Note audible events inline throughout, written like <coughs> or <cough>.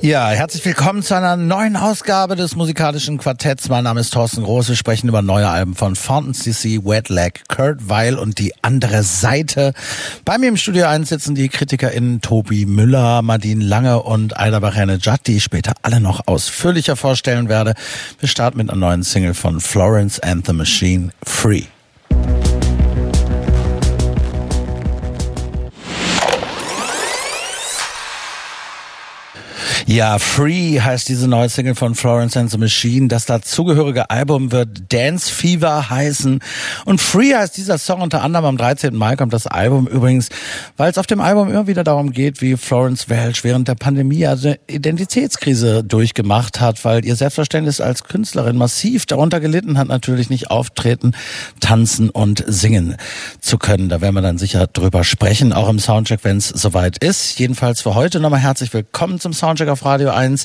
Ja, herzlich willkommen zu einer neuen Ausgabe des musikalischen Quartetts. Mein Name ist Thorsten Groß. Wir sprechen über neue Alben von Fountain CC, Wet Leg, Kurt Weil und die andere Seite. Bei mir im Studio 1 sitzen die KritikerInnen Tobi Müller, Madine Lange und Aida Barenejad, die ich später alle noch ausführlicher vorstellen werde. Wir starten mit einer neuen Single von Florence and the Machine, Free. Ja, Free heißt diese neue Single von Florence and the Machine. Das dazugehörige Album wird Dance Fever heißen. Und Free heißt dieser Song unter anderem am 13. Mai kommt das Album übrigens, weil es auf dem Album immer wieder darum geht, wie Florence Welch während der Pandemie also Identitätskrise durchgemacht hat, weil ihr Selbstverständnis als Künstlerin massiv darunter gelitten hat, natürlich nicht auftreten, tanzen und singen zu können. Da werden wir dann sicher drüber sprechen, auch im Soundcheck, wenn es soweit ist. Jedenfalls für heute nochmal herzlich willkommen zum Soundcheck auf Radio 1.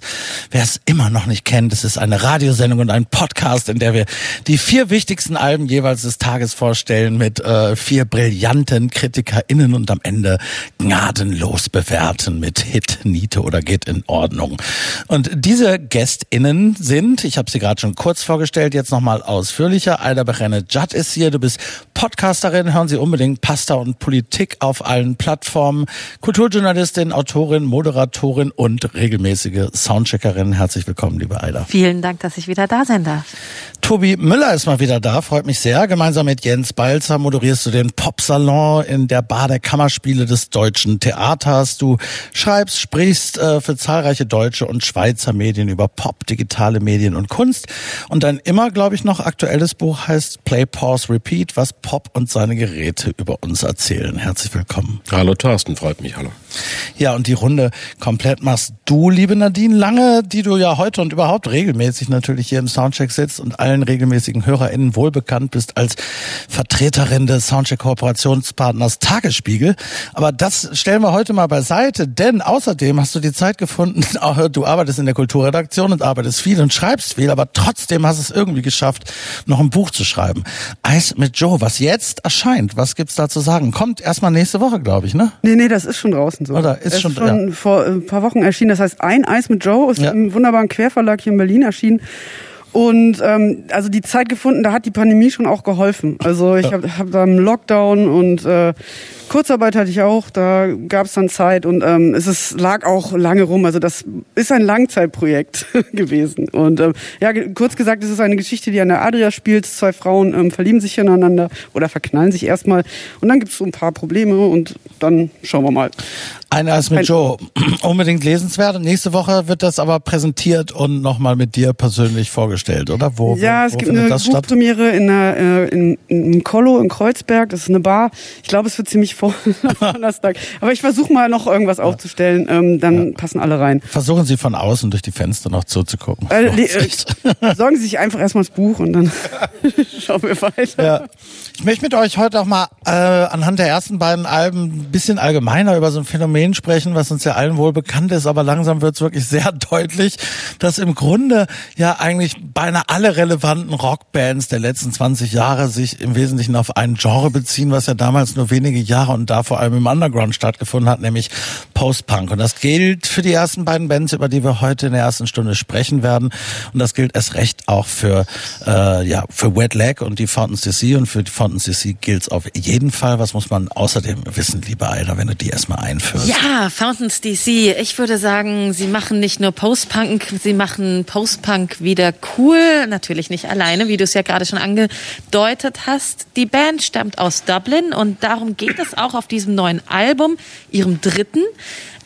Wer es immer noch nicht kennt, es ist eine Radiosendung und ein Podcast, in der wir die vier wichtigsten Alben jeweils des Tages vorstellen mit äh, vier brillanten KritikerInnen und am Ende gnadenlos bewerten mit Hit, Niete oder geht in Ordnung. Und diese GästInnen sind, ich habe sie gerade schon kurz vorgestellt, jetzt nochmal ausführlicher. Aida Berene Judd ist hier, du bist Podcasterin, hören Sie unbedingt Pasta und Politik auf allen Plattformen, Kulturjournalistin, Autorin, Moderatorin und regelmäßig regelmäßige Soundcheckerin. Herzlich willkommen, liebe Aida. Vielen Dank, dass ich wieder da sein darf. Tobi Müller ist mal wieder da, freut mich sehr. Gemeinsam mit Jens Balzer moderierst du den Popsalon in der Bar der Kammerspiele des Deutschen Theaters. Du schreibst, sprichst äh, für zahlreiche deutsche und Schweizer Medien über Pop, digitale Medien und Kunst. Und dein immer, glaube ich, noch aktuelles Buch heißt Play, Pause, Repeat, was Pop und seine Geräte über uns erzählen. Herzlich willkommen. Hallo Thorsten, freut mich, hallo. Ja, und die Runde komplett machst du, liebe Nadine Lange, die du ja heute und überhaupt regelmäßig natürlich hier im Soundcheck sitzt und allen regelmäßigen HörerInnen wohlbekannt bist als Vertreterin des Soundcheck-Kooperationspartners Tagesspiegel. Aber das stellen wir heute mal beiseite, denn außerdem hast du die Zeit gefunden, <laughs> du arbeitest in der Kulturredaktion und arbeitest viel und schreibst viel, aber trotzdem hast du es irgendwie geschafft, noch ein Buch zu schreiben. Eis mit Joe, was jetzt erscheint, was gibt's da zu sagen? Kommt erstmal nächste Woche, glaube ich, ne? Nee, nee, das ist schon draußen so. Oder ist das schon, ist schon ja. vor ein paar Wochen erschienen. Das heißt, ein Eis mit Joe ist Ja. im wunderbaren Querverlag hier in Berlin erschienen. Und ähm, also die Zeit gefunden, da hat die Pandemie schon auch geholfen. Also ich habe hab da einen Lockdown und äh, Kurzarbeit hatte ich auch, da gab es dann Zeit und ähm, es ist, lag auch lange rum. Also das ist ein Langzeitprojekt <laughs> gewesen. Und ähm, ja, kurz gesagt, es ist eine Geschichte, die an der Adria spielt. Zwei Frauen ähm, verlieben sich ineinander oder verknallen sich erstmal und dann gibt es so ein paar Probleme und dann schauen wir mal. Ein Eis mit Ein- Joe. <clears throat> Unbedingt lesenswert. Und nächste Woche wird das aber präsentiert und nochmal mit dir persönlich vorgestellt, oder? Wo, Ja, wo, es wo gibt eine? Buchpremiere in, der, äh, in, in Kollo in Kreuzberg. Das ist eine Bar. Ich glaube, es wird ziemlich voll <laughs> am Donnerstag. Aber ich versuche mal noch irgendwas aufzustellen. Ähm, dann passen alle rein. Versuchen Sie von außen durch die Fenster noch zuzugucken. Äh, äh, sorgen Sie sich einfach erstmal das Buch und dann <laughs> schauen wir weiter. Ja. Ich möchte mit euch heute auch mal äh, anhand der ersten beiden Alben ein bisschen allgemeiner über so ein Phänomen sprechen, was uns ja allen wohl bekannt ist, aber langsam wird es wirklich sehr <laughs> deutlich, dass im Grunde ja eigentlich beinahe alle relevanten Rockbands der letzten 20 Jahre sich im Wesentlichen auf ein Genre beziehen, was ja damals nur wenige Jahre und da vor allem im Underground stattgefunden hat, nämlich Post-Punk. Und das gilt für die ersten beiden Bands, über die wir heute in der ersten Stunde sprechen werden. Und das gilt erst recht auch für, äh, ja, für Wet Leg und die Fountains DC. Und für die Fountains DC gilt es auf jeden Fall. Was muss man außerdem wissen, liebe Aida, wenn du die erstmal einführst? Ja, Fountains DC. Ich würde sagen, sie machen nicht nur Post-Punk, sie machen Post-Punk wieder cool. Natürlich nicht alleine, wie du es ja gerade schon angedeutet hast. Die Band stammt aus Dublin und darum geht es auch auf diesem neuen Album, ihrem dritten.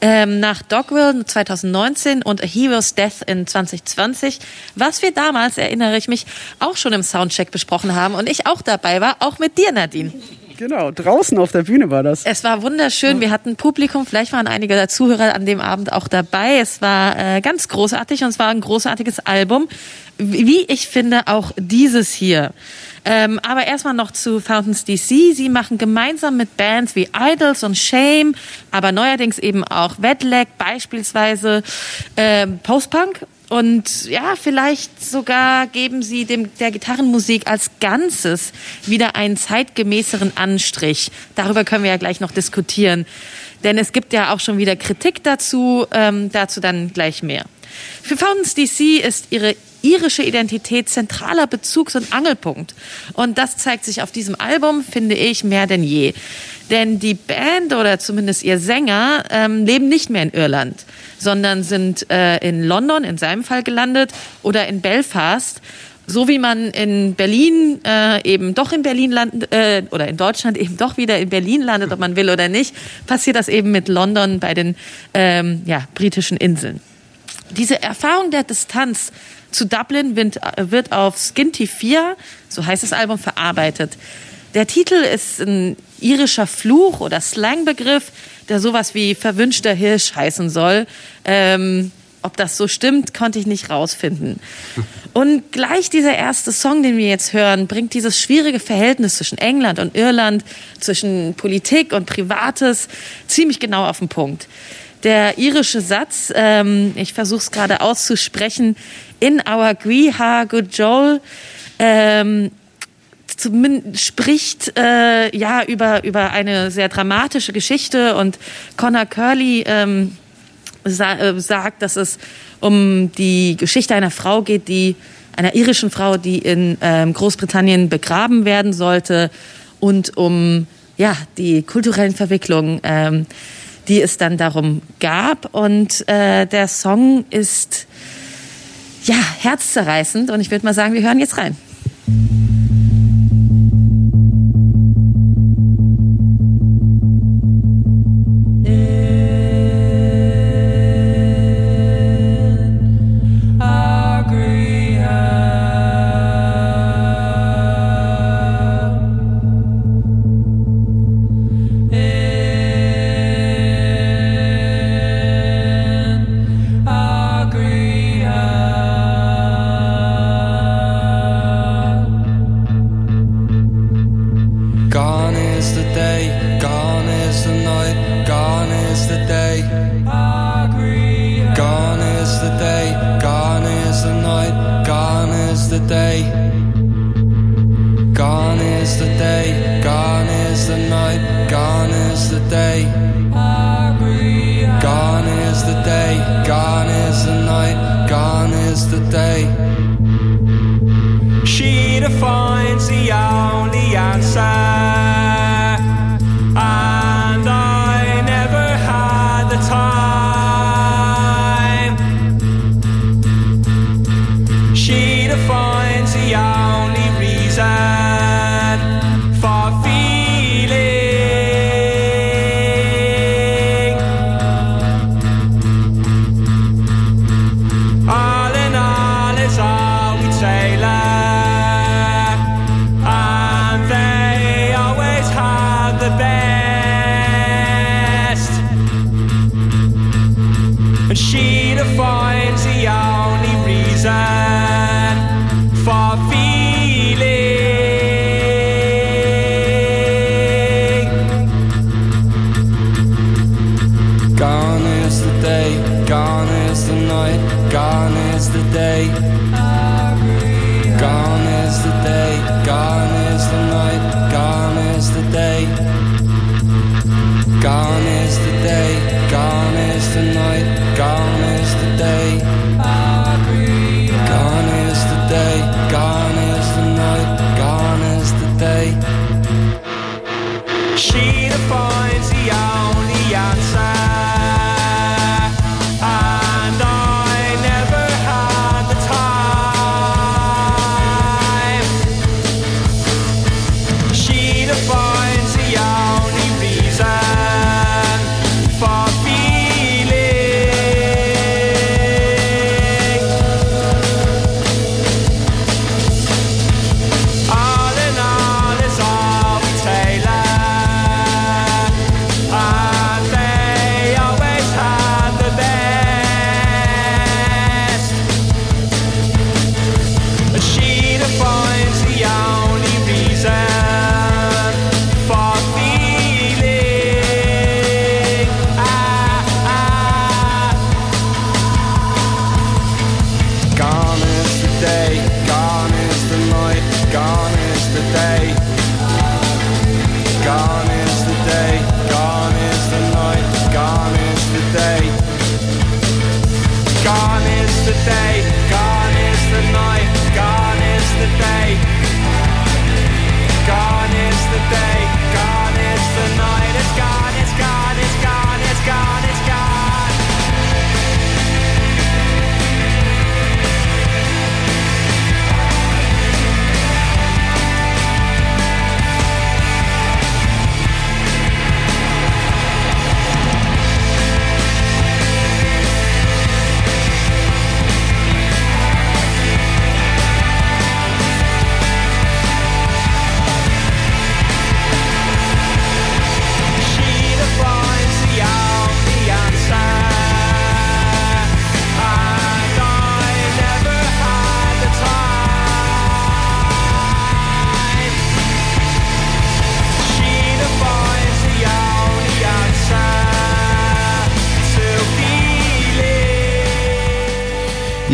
Ähm, nach Dogville 2019 und A Hero's Death in 2020, was wir damals, erinnere ich mich, auch schon im Soundcheck besprochen haben und ich auch dabei war, auch mit dir, Nadine. Genau, draußen auf der Bühne war das. Es war wunderschön. Wir hatten Publikum. Vielleicht waren einige der Zuhörer an dem Abend auch dabei. Es war äh, ganz großartig und es war ein großartiges Album. Wie ich finde, auch dieses hier. Ähm, aber erstmal noch zu Fountains DC. Sie machen gemeinsam mit Bands wie Idols und Shame, aber neuerdings eben auch Wetlag beispielsweise ähm, Postpunk. und ja, vielleicht sogar geben sie dem, der Gitarrenmusik als Ganzes wieder einen zeitgemäßeren Anstrich. Darüber können wir ja gleich noch diskutieren. Denn es gibt ja auch schon wieder Kritik dazu, ähm, dazu dann gleich mehr. Für Fountains DC ist ihre irische Identität zentraler Bezugs- und Angelpunkt. Und das zeigt sich auf diesem Album, finde ich, mehr denn je. Denn die Band oder zumindest ihr Sänger ähm, leben nicht mehr in Irland, sondern sind äh, in London in seinem Fall gelandet oder in Belfast so wie man in Berlin äh, eben doch in Berlin landet äh, oder in Deutschland eben doch wieder in Berlin landet, ob man will oder nicht, passiert das eben mit London bei den ähm, ja, britischen Inseln. Diese Erfahrung der Distanz zu Dublin wird, wird auf Skinty 4, so heißt das Album, verarbeitet. Der Titel ist ein irischer Fluch oder Slangbegriff, der sowas wie verwünschter Hirsch heißen soll. Ähm, ob das so stimmt, konnte ich nicht rausfinden. <laughs> Und gleich dieser erste Song, den wir jetzt hören, bringt dieses schwierige Verhältnis zwischen England und Irland, zwischen Politik und Privates ziemlich genau auf den Punkt. Der irische Satz, ähm, ich versuche es gerade auszusprechen, in our Gweha Good Joel, ähm, spricht äh, ja über über eine sehr dramatische Geschichte und Connor Curley ähm, sa äh, sagt, dass es um die Geschichte einer Frau geht, die einer irischen Frau, die in ähm, Großbritannien begraben werden sollte und um ja die kulturellen Verwicklungen, ähm, die es dann darum gab. Und äh, der Song ist ja herzzerreißend und ich würde mal sagen, wir hören jetzt rein.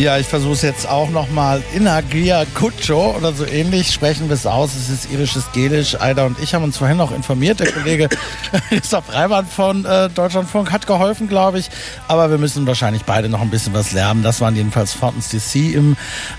Ja, ich versuche es jetzt auch nochmal. Inagia Kucho oder so ähnlich sprechen wir es aus. Es ist irisches Gelisch. Aida und ich haben uns vorhin noch informiert. Der Kollege <laughs> Christoph Reimann von äh, Deutschlandfunk hat geholfen, glaube ich. Aber wir müssen wahrscheinlich beide noch ein bisschen was lernen. Das waren jedenfalls Fountains DC im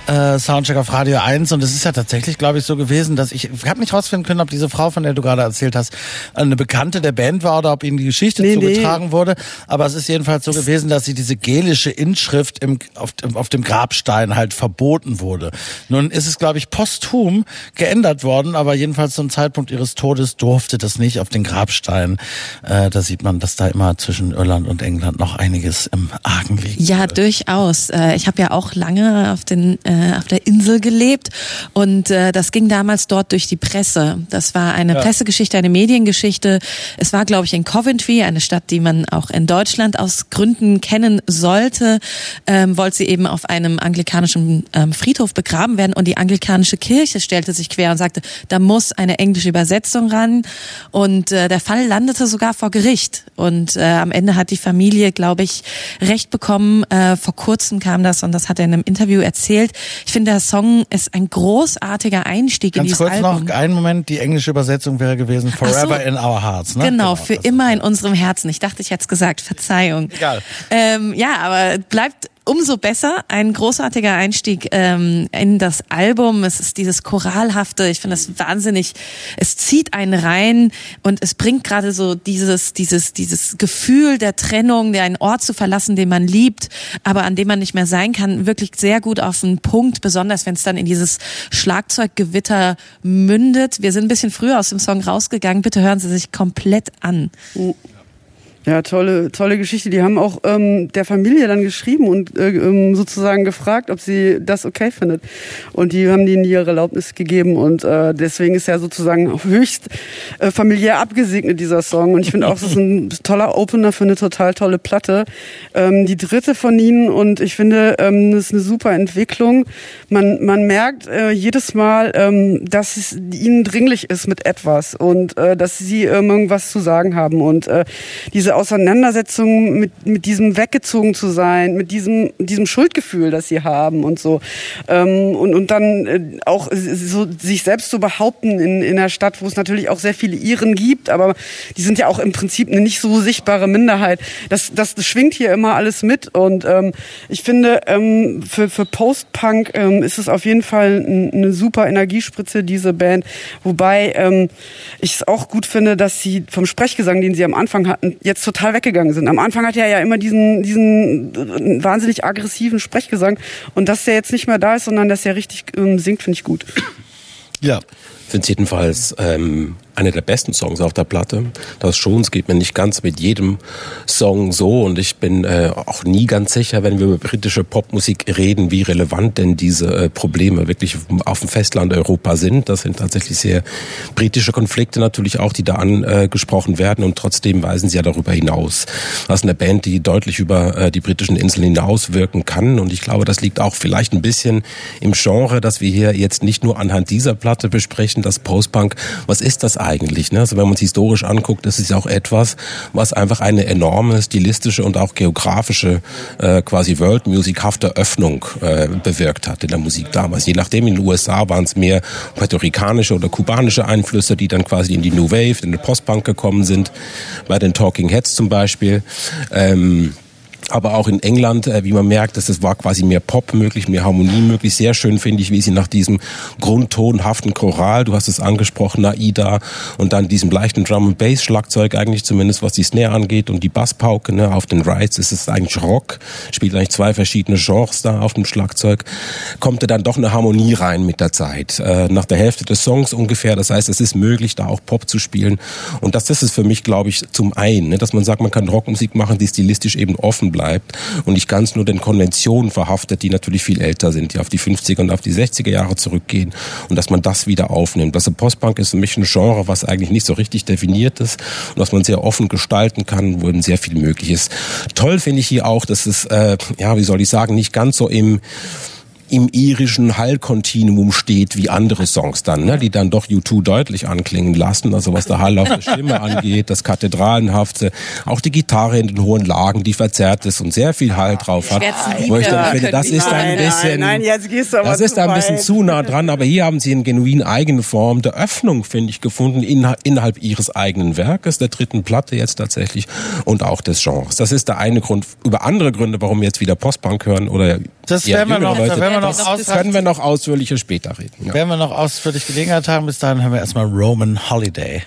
äh, Soundcheck auf Radio 1. Und es ist ja tatsächlich, glaube ich, so gewesen, dass ich, ich habe nicht rausfinden können, ob diese Frau, von der du gerade erzählt hast, eine Bekannte der Band war oder ob ihnen die Geschichte Nee, nee. zugetragen wurde. Aber es ist jedenfalls so gewesen, dass sie diese gelische Inschrift im, auf, auf dem Grabstein halt verboten wurde. Nun ist es, glaube ich, posthum geändert worden, aber jedenfalls zum Zeitpunkt ihres Todes durfte das nicht auf den Grabstein. Äh, da sieht man, dass da immer zwischen Irland und England noch einiges im Argen liegt. Ja, durchaus. Äh, Ich habe ja auch lange auf, den, äh, auf der Insel gelebt und äh, das ging damals dort durch die Presse. Das war eine Ja. Pressegeschichte, eine Mediengeschichte. Es war, glaube ich, in Coventry, eine Stadt, die man auch in Deutschland aus Gründen kennen sollte, ähm, wollte sie eben auf einem anglikanischen ähm, Friedhof begraben werden und die anglikanische Kirche stellte sich quer und sagte, da muss eine englische Übersetzung ran und äh, der Fall landete sogar vor Gericht und äh, am Ende hat die Familie, glaube ich, Recht bekommen. Äh, vor kurzem kam das und das hat er in einem Interview erzählt. Ich finde, der Song ist ein großartiger Einstieg in Ganz dieses kurz Album. noch, einen Moment, die englische Übersetzung wäre gewesen, Ach so. Forever in Our Hearts. Ne? Genau, für das- immer in unserem Herzen. Ich dachte, ich hätte es gesagt. Verzeihung. Egal. Ähm, ja, aber bleibt umso besser. Ein großartiger Einstieg ähm, in das Album. Es ist dieses Choralhafte. Ich finde das wahnsinnig. Es zieht einen rein und es bringt gerade so dieses, dieses, dieses Gefühl der Trennung, der einen Ort zu verlassen, den man liebt, aber an dem man nicht mehr sein kann, wirklich sehr gut auf den Punkt. Besonders wenn es dann in dieses Schlagzeuggewitter mündet. Wir sind ein bisschen früher aus dem Song rausgegangen. Bitte hören Sie sich komplett an. Ja, tolle, tolle Geschichte. Die haben auch ähm, der Familie dann geschrieben und äh, ähm, sozusagen gefragt, ob sie das okay findet. Und die haben denen ihre Erlaubnis gegeben und äh, deswegen ist ja sozusagen <laughs> höchst äh, familiär abgesegnet dieser Song. Und ich finde auch, es ist ein toller Opener für eine total tolle Platte. Ähm, die dritte von ihnen und ich finde, ähm, das ist eine super Entwicklung. Man, man merkt äh, jedes Mal, ähm, dass es ihnen dringlich ist mit etwas und äh, dass sie ähm, irgendwas zu sagen haben und äh, diese Auseinandersetzung mit, mit diesem weggezogen zu sein, mit diesem, diesem Schuldgefühl, das sie haben und so. Ähm, und, und dann äh, auch so sich selbst zu behaupten in, in einer Stadt, wo es natürlich auch sehr viele Iren gibt, aber die sind ja auch im Prinzip eine nicht so sichtbare Minderheit. Das, das, das schwingt hier immer alles mit und ähm, ich finde, ähm, für, für Post-Punk ähm, ist es auf jeden Fall eine super Energiespritze, diese Band. Wobei ähm, ich es auch gut finde, dass sie vom Sprechgesang, den sie am Anfang hatten, jetzt total weggegangen sind. Am Anfang hatte er ja immer diesen, diesen wahnsinnig aggressiven Sprechgesang und dass der jetzt nicht mehr da ist, sondern dass er richtig ähm, singt, finde ich gut. Ja. Finde es jedenfalls ähm, einer der besten Songs auf der Platte. Das schon, es geht mir nicht ganz mit jedem Song so und ich bin äh, auch nie ganz sicher, wenn wir über britische Popmusik reden, wie relevant denn diese äh, Probleme wirklich auf dem Festland Europa sind. Das sind tatsächlich sehr britische Konflikte natürlich auch, die da angesprochen werden und trotzdem weisen sie ja darüber hinaus. Das ist eine Band, die deutlich über äh, die britischen Inseln hinaus wirken kann und ich glaube, das liegt auch vielleicht ein bisschen im Genre, dass wir hier jetzt nicht nur anhand dieser Platte besprechen, das Postpunk, was ist das eigentlich? Ne? Also wenn man es historisch anguckt, ist ja auch etwas, was einfach eine enorme stilistische und auch geografische äh, quasi World Music hafte Öffnung äh, bewirkt hat in der Musik damals. Je nachdem in den USA waren es mehr puerto-ricanische oder kubanische Einflüsse, die dann quasi in die New Wave, in den Postpunk gekommen sind, bei den Talking Heads zum Beispiel. Ähm, aber auch in England, äh, wie man merkt, dass es war quasi mehr Pop möglich, mehr Harmonie möglich. Sehr schön finde ich, wie sie nach diesem grundtonhaften Choral, du hast es angesprochen, Aida, und dann diesem leichten Drum and Bass Schlagzeug eigentlich zumindest, was die Snare angeht und die Basspauke ne, auf den Rides ist es eigentlich Rock, spielt eigentlich zwei verschiedene Genres da auf dem Schlagzeug, kommt da dann doch eine Harmonie rein mit der Zeit. Äh, nach der Hälfte des Songs ungefähr, das heißt, es ist möglich, da auch Pop zu spielen und das ist es für mich, glaube ich, zum einen, ne, dass man sagt, man kann Rockmusik machen, die stilistisch eben offen bleibt und nicht ganz nur den Konventionen verhaftet, die natürlich viel älter sind, die auf die 50er und auf die 60er Jahre zurückgehen und dass man das wieder aufnimmt. Also Postpunk ist für mich ein Genre, was eigentlich nicht so richtig definiert ist und was man sehr offen gestalten kann, wo eben sehr viel möglich ist. Toll finde ich hier auch, dass es, äh, ja, wie soll ich sagen, nicht ganz so im im irischen Hallkontinuum steht wie andere Songs dann, ne, die dann doch U2 deutlich anklingen lassen, also was der Hall auf der Stimme <laughs> angeht, das Kathedralenhafte, auch die Gitarre in den hohen Lagen, die verzerrt ist und sehr viel Hall drauf hat. Wo ich dann finde, das ist ein bisschen, Nein, jetzt gehst du aber das ist zu ein bisschen zu nah dran, aber hier haben sie eine genuin eigene Form der Öffnung, finde ich, gefunden innerhalb ihres eigenen Werkes, der dritten Platte jetzt tatsächlich und auch des Genres. Das ist der eine Grund. Über andere Gründe, warum wir jetzt wieder Postpunk hören oder Das werden wir noch- Leute, da werden wir noch das können wir noch ausführlicher später reden. Ja. Werden wir noch ausführlich Gelegenheit haben, bis dahin hören wir erstmal Roman Holiday.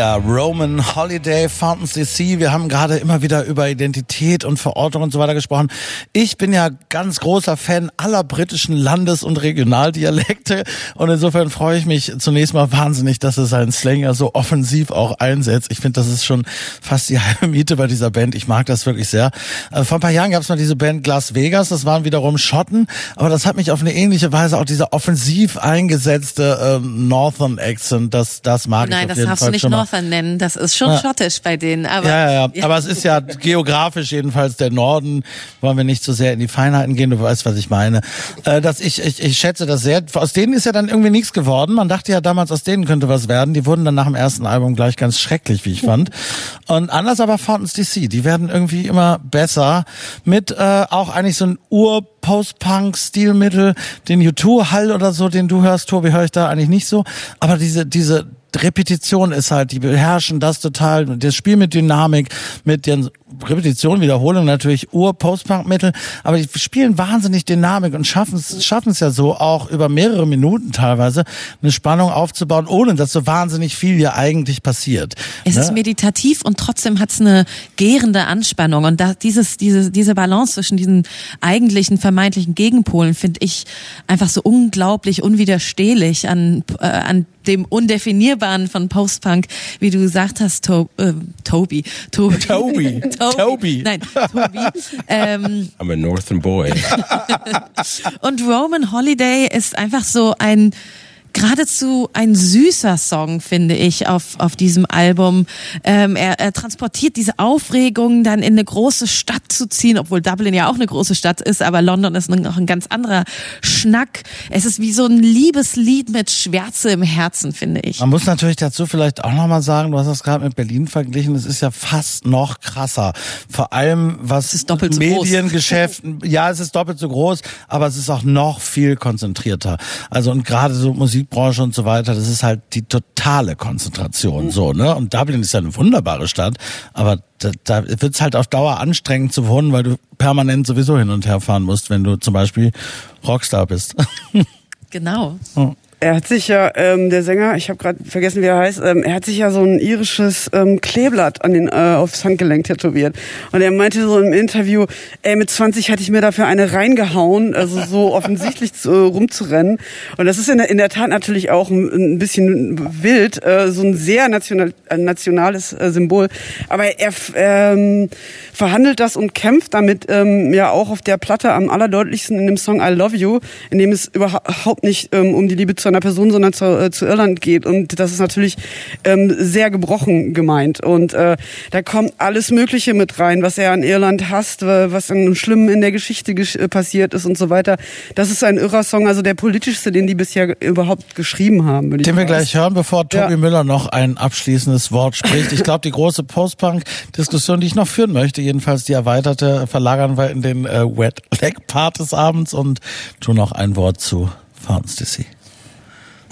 Ja, Roman Holiday, Fountains DC. Wir haben gerade immer wieder über Identität und Verortung und so weiter gesprochen. Ich bin ja ganz großer Fan aller britischen Landes- und Regionaldialekte und insofern freue ich mich zunächst mal wahnsinnig, dass es seinen Slang ja so offensiv auch einsetzt. Ich finde, das ist schon fast die halbe Miete bei dieser Band. Ich mag das wirklich sehr. Äh, vor ein paar Jahren gab es mal diese Band Las Vegas, das waren wiederum Schotten, aber das hat mich auf eine ähnliche Weise auch dieser offensiv eingesetzte äh, Northern Accent, das, das mag Nein, ich auf jeden Fall du nicht schon mal. Northern nennen. Das ist schon Ja. schottisch bei denen. Aber Ja, ja, <laughs> ja. Aber es ist ja geografisch jedenfalls der Norden. Wollen wir nicht so sehr in die Feinheiten gehen. Du weißt, was ich meine. Äh, dass ich, ich, ich schätze das sehr. Aus denen ist ja dann irgendwie nichts geworden. Man dachte ja damals, aus denen könnte was werden. Die wurden dann nach dem ersten Album gleich ganz schrecklich, wie ich fand. Und anders aber Fountains DC. Die werden irgendwie immer besser. Mit äh, auch eigentlich so ein Ur-Post-Punk-Stilmittel. Den U2-Hall oder so, den du hörst, Tobi, höre ich da eigentlich nicht so. Aber diese, diese Repetition ist halt, die beherrschen das total. Das Spiel mit Dynamik, mit den Repetition, Wiederholung natürlich Ur-Post-Punk-Mittel, aber die spielen wahnsinnig Dynamik und schaffen es schaffen es ja so auch über mehrere Minuten teilweise eine Spannung aufzubauen, ohne dass so wahnsinnig viel hier eigentlich passiert. Es Ne? ist meditativ und trotzdem hat es eine gärende Anspannung. Und da, dieses, diese, diese Balance zwischen diesen eigentlichen vermeintlichen Gegenpolen finde ich einfach so unglaublich unwiderstehlich an, äh, an dem Undefinierbaren von Postpunk, wie du gesagt hast, to äh, Tobi. Tobi. Tobi. <laughs> Tobi. Nein, Tobi. ähm, I'm a Northern Boy. <laughs> und Roman Holiday ist einfach so ein geradezu ein süßer Song, finde ich, auf, auf diesem Album. Ähm, er, er transportiert diese Aufregung, dann in eine große Stadt zu ziehen, obwohl Dublin ja auch eine große Stadt ist, aber London ist noch ein ganz anderer Schnack. Es ist wie so ein Liebeslied mit Schwärze im Herzen, finde ich. Man muss natürlich dazu vielleicht auch nochmal sagen, du hast das gerade mit Berlin verglichen, es ist ja fast noch krasser. Vor allem was ist so groß. Mediengeschäft, <laughs> ja, es ist doppelt so groß, aber es ist auch noch viel konzentrierter. Also und gerade so Musikbranche und so weiter, das ist halt die totale Konzentration so, ne? Und Dublin ist ja eine wunderbare Stadt, aber da, da wird es halt auf Dauer anstrengend zu wohnen, weil du permanent sowieso hin und her fahren musst, wenn du zum Beispiel Rockstar bist. <laughs> Genau. Er hat sich ja, ähm, der Sänger, ich habe gerade vergessen, wie er heißt, ähm, er hat sich ja so ein irisches ähm, Kleeblatt an den, äh, aufs Handgelenk tätowiert. Und er meinte so im Interview, ey, mit 20 hatte ich mir dafür eine reingehauen, also so <laughs> offensichtlich zu, äh, rumzurennen. Und das ist in der, in der Tat natürlich auch ein, ein bisschen wild, äh, so ein sehr national, äh, nationales äh, Symbol. Aber er ähm, verhandelt das und kämpft damit ähm, ja auch auf der Platte am allerdeutlichsten in dem Song I Love You, in dem es überhaupt nicht ähm, um die Liebe zu einer Person, sondern zu, äh, zu Irland geht. Und das ist natürlich ähm, sehr gebrochen gemeint. Und äh, da kommt alles Mögliche mit rein, was er an Irland hasst, was an Schlimmen in der Geschichte gesch äh, passiert ist und so weiter. Das ist ein irrer Song, also der politischste, den die bisher überhaupt geschrieben haben. würde ich Den wir gleich hören, bevor Tobi Ja. Müller noch ein abschließendes Wort spricht. Ich glaube, die große Post-Punk-Diskussion, die ich noch führen möchte, jedenfalls die erweiterte, verlagern wir in den äh, Wet Leg Part des Abends und tun noch ein Wort zu Fountains DC.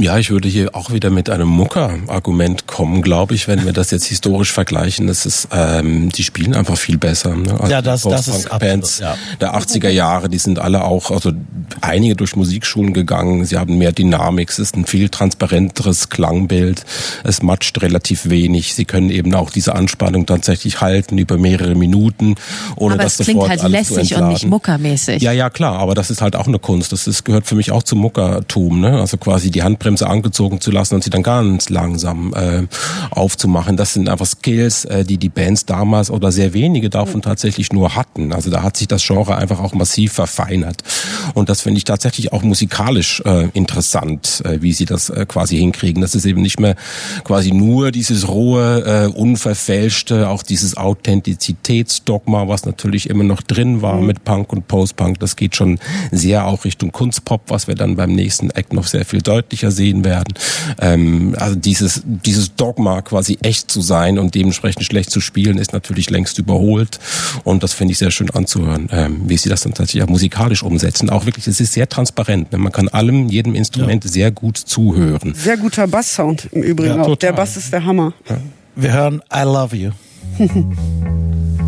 Ja, ich würde hier auch wieder mit einem Mucker-Argument kommen, glaube ich, wenn wir das jetzt historisch vergleichen. Das ist, ähm, die spielen einfach viel besser. Ne? Also Ja, das- das ist Post-Punk-Bands absolut, der 80er Jahre, die sind alle auch, also einige durch Musikschulen gegangen. Sie haben mehr Dynamik, es ist ein viel transparenteres Klangbild. Es matscht relativ wenig. Sie können eben auch diese Anspannung tatsächlich halten über mehrere Minuten, ohne Aber das es klingt sofort halt alles lässig und nicht muckermäßig. Ja, ja, klar, aber das ist halt auch eine Kunst. Das ist, gehört für mich auch zum Muckertum, ne? Also quasi die Handbremse angezogen zu lassen und sie dann ganz langsam äh, aufzumachen. Das sind einfach Skills, äh, die die Bands damals oder sehr wenige davon tatsächlich nur hatten. Also da hat sich das Genre einfach auch massiv verfeinert. Und das finde ich tatsächlich auch musikalisch äh, interessant, äh, wie sie das äh, quasi hinkriegen. Das ist eben nicht mehr quasi nur dieses rohe, äh, unverfälschte, auch dieses Authentizitätsdogma, was natürlich immer noch drin war mit Punk und Post-Punk. Das geht schon sehr auch Richtung Kunstpop, was wir dann beim nächsten Act noch sehr viel deutlicher sehen werden. Ähm, also dieses, dieses Dogma quasi echt zu sein und dementsprechend schlecht zu spielen, ist natürlich längst überholt. Und das finde ich sehr schön anzuhören, ähm, wie sie das dann tatsächlich auch musikalisch umsetzen. Auch wirklich, es ist sehr transparent. Ne? Man kann allem, jedem Instrument sehr gut zuhören. Sehr guter Basssound im Übrigen Ja, auch. total. Der Bass ist der Hammer. Wir hören I Love You. <laughs>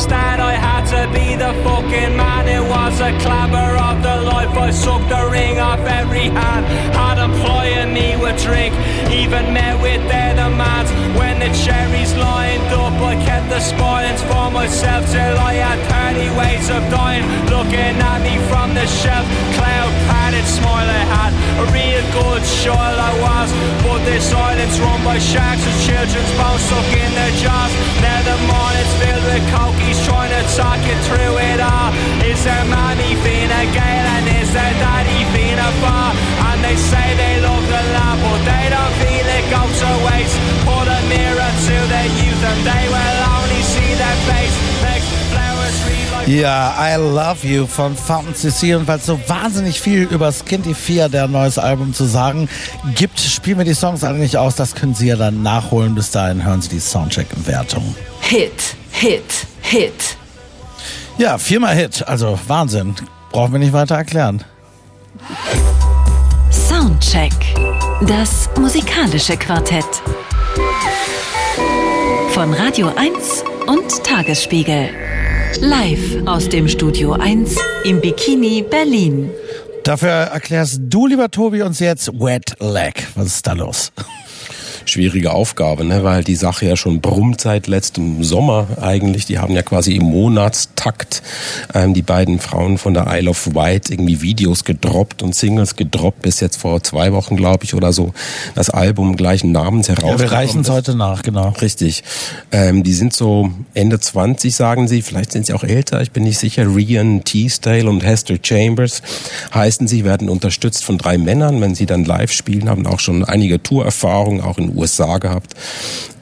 from. I had to be the fucking man. It was a clabber of the life. I sucked the ring off every hand. Had employing me with drink. Even met with their demands. When the cherries lined up, I kept the spoilings for myself till I had 30 ways of dying. Looking at me from the shelf. Cloud padded smile I had. A real good child I was. But this island's run by sharks and children's bones stuck in their jaws. Now the morning's filled with cokies trying to talk you through it all. Is their mommy Fina Gale and is their daddy Fina Bar? And they say they love the lab, but they don't feel it goes to waste. Put a mirror to their youth and they will only see their face. Ja, I Love You von Fountain CC und weil es so wahnsinnig viel über Skinty 4, der neues Album zu sagen gibt, spielen wir die Songs nicht aus. Das können Sie ja dann nachholen. Bis dahin hören Sie die Soundcheck-Wertung. Hit, Hit, Hit. Ja, viermal Hit, also Wahnsinn. Brauchen wir nicht weiter erklären. Soundcheck. Das musikalische Quartett. Von Radio 1 und Tagesspiegel. Live aus dem Studio 1 im Bikini Berlin. Dafür erklärst du, lieber Tobi, uns jetzt Wet Leg. Was ist da los? Schwierige Aufgabe, ne? weil die Sache ja schon brummt seit letztem Sommer eigentlich. Die haben ja quasi im Monatstakt ähm, die beiden Frauen von der Isle of Wight irgendwie Videos gedroppt und Singles gedroppt, bis jetzt vor zwei Wochen, glaube ich, oder so, das Album gleichen Namens Ja, herausgekommen. wir reichen es heute nach, genau. Richtig. Ähm, die sind so Ende 20, sagen sie. Vielleicht sind sie auch älter. Ich bin nicht sicher. Rian Teasdale und Hester Chambers heißen sie, werden unterstützt von drei Männern. Wenn sie dann live spielen, haben auch schon einige Tourerfahrungen, auch in USA gehabt.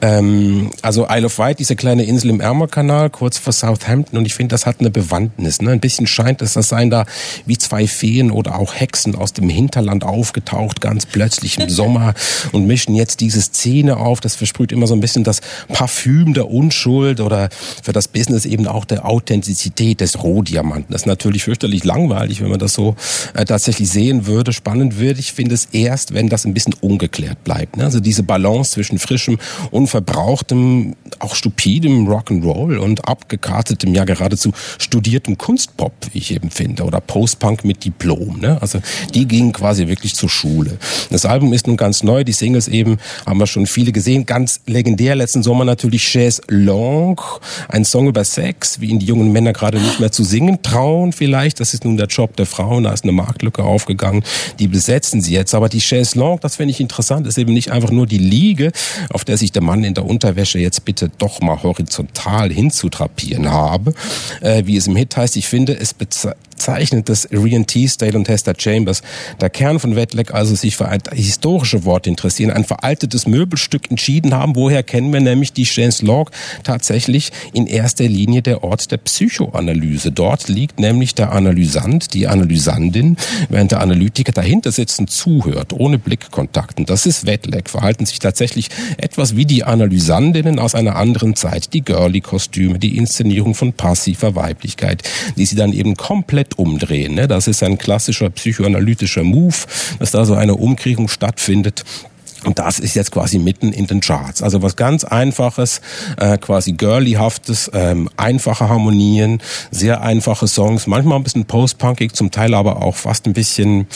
Ähm, also Isle of Wight, diese kleine Insel im Ärmelkanal, kurz vor Southampton. Und ich finde, das hat eine Bewandtnis. Ne? Ein bisschen scheint es, das seien da wie zwei Feen oder auch Hexen aus dem Hinterland aufgetaucht, ganz plötzlich im <laughs> Sommer und mischen jetzt diese Szene auf. Das versprüht immer so ein bisschen das Parfüm der Unschuld oder für das Business eben auch der Authentizität des Rohdiamanten. Das ist natürlich fürchterlich langweilig, wenn man das so äh, tatsächlich sehen würde. Spannend wird, ich finde es erst, wenn das ein bisschen ungeklärt bleibt. Ne? Also diese Balance zwischen frischem, unverbrauchtem, auch stupidem Rock'n'Roll und abgekartetem, ja geradezu studiertem Kunstpop, wie ich eben finde, oder Postpunk mit Diplom. Ne? Also die gingen quasi wirklich zur Schule. Das Album ist nun ganz neu, die Singles eben haben wir schon viele gesehen. Ganz legendär letzten Sommer natürlich Chaise Longue, ein Song über Sex, wie ihn die jungen Männer gerade nicht mehr zu singen trauen vielleicht. Das ist nun der Job der Frauen, da ist eine Marktlücke aufgegangen, die besetzen sie jetzt. Aber die Chaise Longue, das finde ich interessant, ist eben nicht einfach nur die Liege, auf der sich der Mann in der Unterwäsche jetzt bitte doch mal horizontal hinzutrapieren habe, äh, wie es im Hit heißt. Ich finde, es beze- zeichnet das Rian Teasdale und Hester Chambers. Der Kern von Wetlag also sich für historische Wort interessieren, ein veraltetes Möbelstück entschieden haben. Woher kennen wir nämlich die James Locke tatsächlich in erster Linie der Ort der Psychoanalyse. Dort liegt nämlich der Analysant, die Analysandin, während der Analytiker dahinter sitzt und zuhört, ohne Blickkontakt. Und das ist Wetlag. Verhalten sich tatsächlich etwas wie die Analysandinnen aus einer anderen Zeit. Die Girly-Kostüme, die Inszenierung von passiver Weiblichkeit, die sie dann eben komplett umdrehen. Ne? Das ist ein klassischer psychoanalytischer Move, dass da so eine Umkriechung stattfindet. Und das ist jetzt quasi mitten in den Charts. Also was ganz Einfaches, äh, quasi girlyhaftes, ähm, einfache Harmonien, sehr einfache Songs, manchmal ein bisschen postpunkig, zum Teil aber auch fast ein bisschen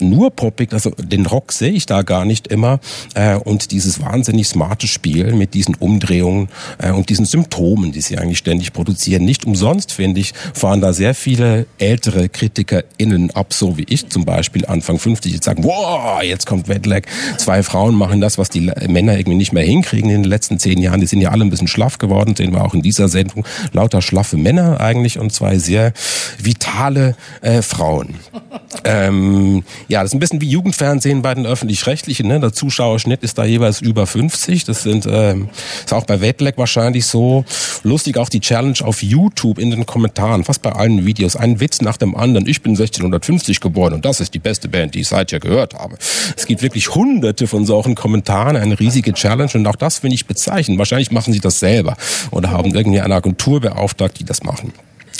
nur poppig. Also den Rock sehe ich da gar nicht immer. Äh, und dieses wahnsinnig smarte Spiel mit diesen Umdrehungen äh, und diesen Symptomen, die sie eigentlich ständig produzieren. Nicht umsonst, finde ich, fahren da sehr viele ältere KritikerInnen ab, so wie ich zum Beispiel Anfang 50, jetzt sagen, wow, jetzt kommt Wetlag, zwei Frauen Frauen machen das, was die Männer irgendwie nicht mehr hinkriegen in den letzten zehn Jahren. Die sind ja alle ein bisschen schlaff geworden, sehen wir auch in dieser Sendung. Lauter schlaffe Männer eigentlich und zwei sehr vitale äh, Frauen. <laughs> ähm, ja, das ist ein bisschen wie Jugendfernsehen bei den Öffentlich-Rechtlichen. Ne? Der Zuschauerschnitt ist da jeweils über 50. Das sind ähm, ist auch bei Wetlag wahrscheinlich so. Lustig auch die Challenge auf YouTube in den Kommentaren, fast bei allen Videos. Ein Witz nach dem anderen. Ich bin 1650 geboren und das ist die beste Band, die ich seither gehört habe. Es gibt wirklich hunderte von so auch Kommentaren, eine riesige Challenge und auch das finde ich bezeichnend. Wahrscheinlich machen sie das selber oder haben irgendwie eine Agentur beauftragt, die das machen.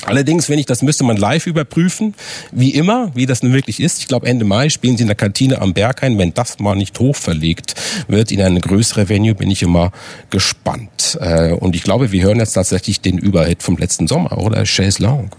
Allerdings, wenn ich das müsste man live überprüfen, wie immer, wie das nun wirklich ist. Ich glaube, Ende Mai spielen sie in der Kantine am Berghain. Wenn das mal nicht hochverlegt wird in eine größere Venue, bin ich immer gespannt. Äh, und ich glaube, wir hören jetzt tatsächlich den Überhit vom letzten Sommer, oder? Chaise Longue.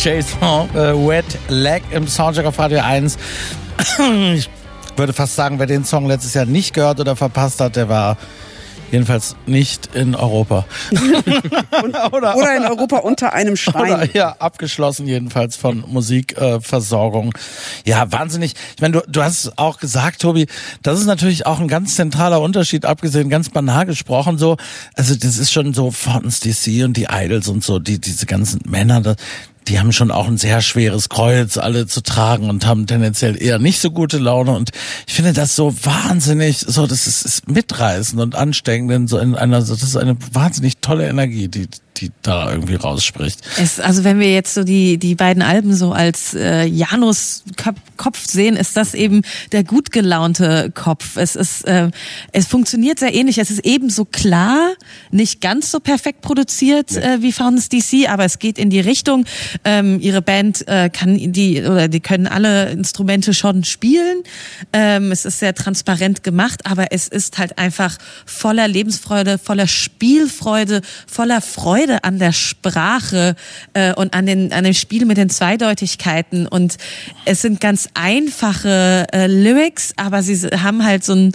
Jason äh, Wet Leg im Soundtrack auf Radio 1. <coughs> ich würde fast sagen, wer den Song letztes Jahr nicht gehört oder verpasst hat, der war Jedenfalls nicht in Europa. <laughs> oder, oder in Europa unter einem <laughs> Stein. Oder, ja, abgeschlossen jedenfalls von Musikversorgung. Äh, ja, wahnsinnig. Ich meine, du, du hast auch gesagt, Tobi, das ist natürlich auch ein ganz zentraler Unterschied, abgesehen ganz banal gesprochen, so, also das ist schon so Fountains DC und die Idols und so, die, diese ganzen Männer, das, die haben schon auch ein sehr schweres Kreuz alle zu tragen und haben tendenziell eher nicht so gute Laune. Und ich finde das so wahnsinnig, so das ist, ist mitreißend und ansteckend so in einer, das ist eine wahnsinnig tolle Energie, die die da irgendwie rausspricht. Es, also wenn wir jetzt so die, die beiden Alben so als äh, Janus Kopf sehen, ist das eben der gut gelaunte Kopf. Es ist, äh, es funktioniert sehr ähnlich. Es ist ebenso klar, nicht ganz so perfekt produziert nee. äh, wie Fountains DC, aber es geht in die Richtung. Ähm, ihre Band äh, kann die oder die können alle Instrumente schon spielen. Ähm, es ist sehr transparent gemacht, aber es ist halt einfach voller Lebensfreude, voller Spielfreude, voller Freude Freude an der Sprache äh, und an, den, an dem Spiel mit den Zweideutigkeiten. Und es sind ganz einfache äh, Lyrics, aber sie haben halt so ein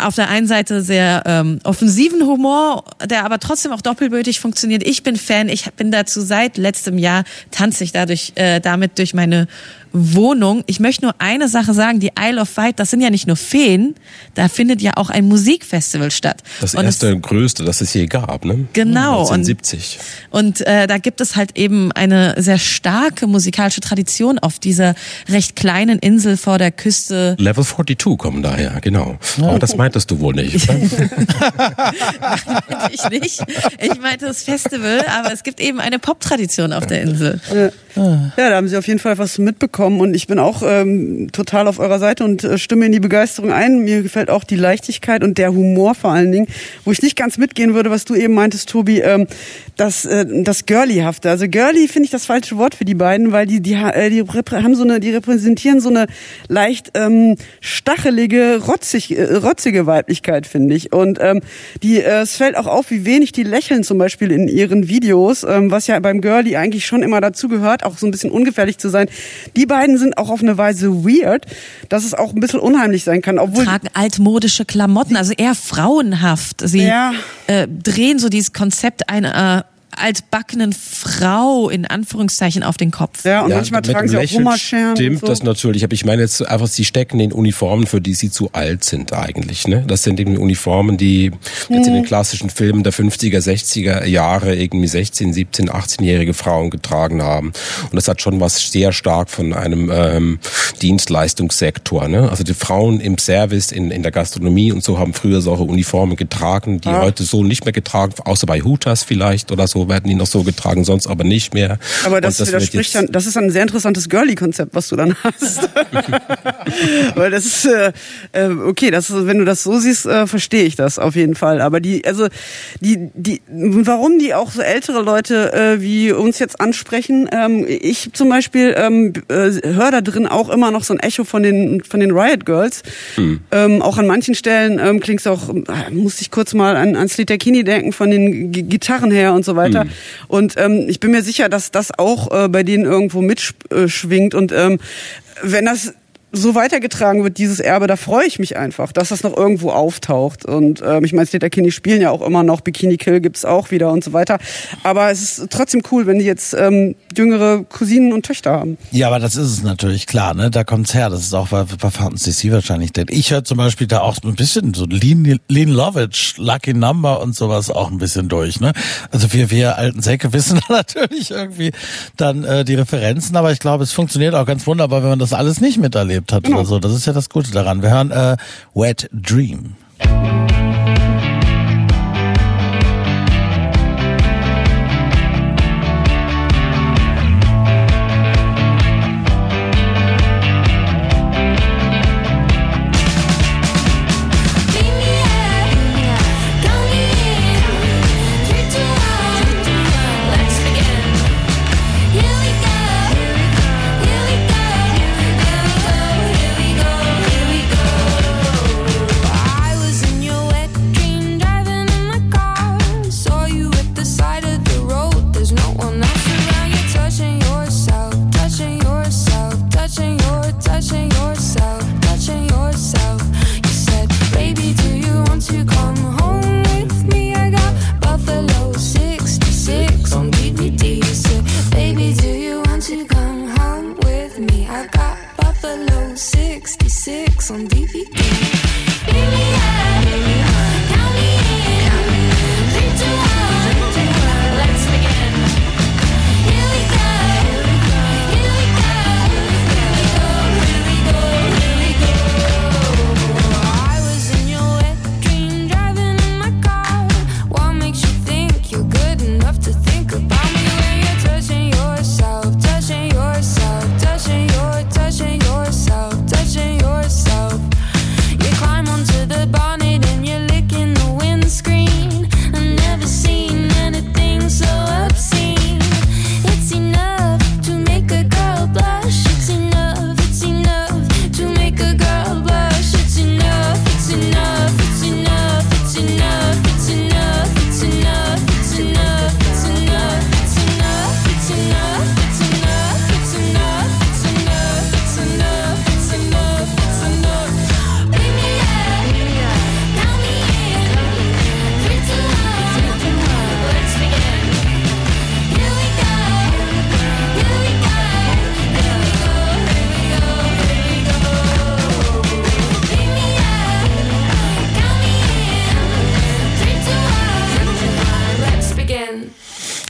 auf der einen Seite sehr ähm, offensiven Humor, der aber trotzdem auch doppelbötig funktioniert. Ich bin Fan, ich bin dazu seit letztem Jahr tanze ich dadurch äh, damit durch meine Wohnung. Ich möchte nur eine Sache sagen, die Isle of Wight, das sind ja nicht nur Feen, da findet ja auch ein Musikfestival statt. Das erste und größte, das es je gab, ne? Genau. 1970. Und, und äh, da gibt es halt eben eine sehr starke musikalische Tradition auf dieser recht kleinen Insel vor der Küste. Level 42 kommen daher, genau. Ja. Aber das meintest du wohl nicht. <laughs> Nein, meinte ich nicht. Ich meinte das Festival, aber es gibt eben eine Pop-Tradition auf der Insel. Ja, da haben Sie auf jeden Fall was mitbekommen bekommen und ich bin auch ähm, total auf eurer Seite und äh, stimme in die Begeisterung ein. Mir gefällt auch die Leichtigkeit und der Humor vor allen Dingen, wo ich nicht ganz mitgehen würde, was du eben meintest, Tobi, ähm, das, äh, das Girlyhafte. Also Girly finde ich das falsche Wort für die beiden, weil die, die, äh, die haben so eine, die repräsentieren so eine leicht ähm, stachelige, rotzig, äh, rotzige Weiblichkeit, finde ich. Und ähm, die, äh, es fällt auch auf, wie wenig die lächeln zum Beispiel in ihren Videos, ähm, was ja beim Girly eigentlich schon immer dazu gehört, auch so ein bisschen ungefährlich zu sein. Die beiden sind auch auf eine Weise weird, dass es auch ein bisschen unheimlich sein kann. Obwohl tragen altmodische Klamotten, also eher frauenhaft. Sie ja. äh, drehen so dieses Konzept einer altbackenen Frau in Anführungszeichen auf den Kopf. Ja, und ja, manchmal tragen sie auch Hummerscheren. Stimmt so. das natürlich, aber ich meine jetzt einfach, sie stecken in Uniformen, für die sie zu alt sind eigentlich. Ne? Das sind irgendwie Uniformen, die hm. jetzt in den hm. klassischen Filmen der 50er, 60er Jahre irgendwie 16, 17, 18-jährige Frauen getragen haben. Und das hat schon was sehr stark von einem ähm, Dienstleistungssektor. Ne? Also die Frauen im Service, in, in der Gastronomie und so haben früher solche Uniformen getragen, die ah. heute so nicht mehr getragen, außer bei Hutas vielleicht oder so werden die noch so getragen, sonst aber nicht mehr. Aber das, das widerspricht dann, das ist ein sehr interessantes Girly-Konzept, was du dann hast. <laughs> Weil das ist, äh, äh, okay, das, wenn du das so siehst, äh, verstehe ich das auf jeden Fall. Aber die, also, die, die, warum die auch so ältere Leute äh, wie uns jetzt ansprechen, ähm, ich zum Beispiel ähm, äh, höre da drin auch immer noch so ein Echo von den, von den Riot Girls. Hm. Ähm, auch an manchen Stellen ähm, klingt es auch, äh, musste ich kurz mal an, ans Lied der Kini denken, von den G Gitarren her und so weiter weiter. Mhm. Und ähm, ich bin mir sicher, dass das auch äh, bei denen irgendwo mitschwingt. Und ähm, wenn das so weitergetragen wird, dieses Erbe, da freue ich mich einfach, dass das noch irgendwo auftaucht. Und ähm, ich meine, Slater Kinney spielen ja auch immer noch, Bikini Kill gibt's auch wieder und so weiter. Aber es ist trotzdem cool, wenn die jetzt ähm, jüngere Cousinen und Töchter haben. Ja, aber das ist es natürlich, klar, ne? Da kommt's her. Das ist auch bei, bei Fountains DC wahrscheinlich. Denn ich höre zum Beispiel da auch ein bisschen so Lean, Lean Lovitch, Lucky Number und sowas auch ein bisschen durch, ne? Also wir, wir alten Säcke <laughs> wissen natürlich irgendwie dann äh, die Referenzen, aber ich glaube, es funktioniert auch ganz wunderbar, wenn man das alles nicht miterlebt erlebt hat genau. oder so. Das ist ja das Gute daran. Wir hören äh, Wet Dream.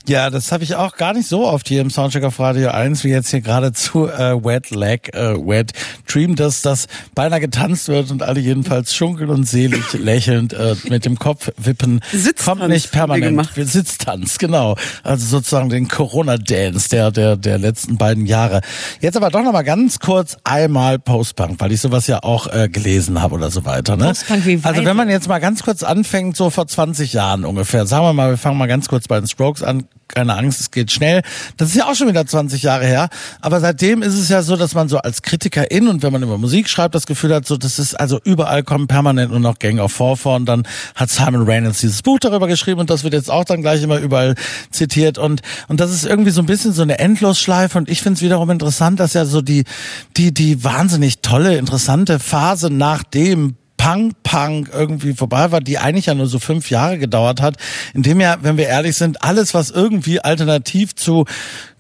Ja, das habe ich auch gar nicht so oft hier im Soundcheck auf Radio 1, wie jetzt hier gerade zu äh, Wet Leg, äh, Wet Dream, dass das beinahe getanzt wird und alle jedenfalls schunkeln und selig <laughs> lächelnd äh, mit dem Kopf wippen. Sitztanz Kommt nicht permanent. Sitztanz, genau. Also sozusagen den Corona-Dance der, der, der letzten beiden Jahre. Jetzt aber doch nochmal ganz kurz einmal Postpunk, weil ich sowas ja auch äh, gelesen habe oder so weiter. Ne? Postpunk Revival. Also wenn man jetzt mal ganz kurz anfängt, so vor 20 Jahren ungefähr, sagen wir mal, wir fangen mal ganz kurz bei den Strokes an, keine Angst, es geht schnell. Das ist ja auch schon wieder 20 Jahre her. Aber seitdem ist es ja so, dass man so als Kritikerin und wenn man über Musik schreibt, das Gefühl hat, so, das ist also überall kommen permanent nur noch Gang of Four vor und dann hat Simon Reynolds dieses Buch darüber geschrieben und das wird jetzt auch dann gleich immer überall zitiert und, und das ist irgendwie so ein bisschen so eine Endlosschleife und ich finde es wiederum interessant, dass ja so die, die, die wahnsinnig tolle, interessante Phase nach dem Punk-Punk irgendwie vorbei war, die eigentlich ja nur so fünf Jahre gedauert hat, in dem ja, wenn wir ehrlich sind, alles, was irgendwie alternativ zu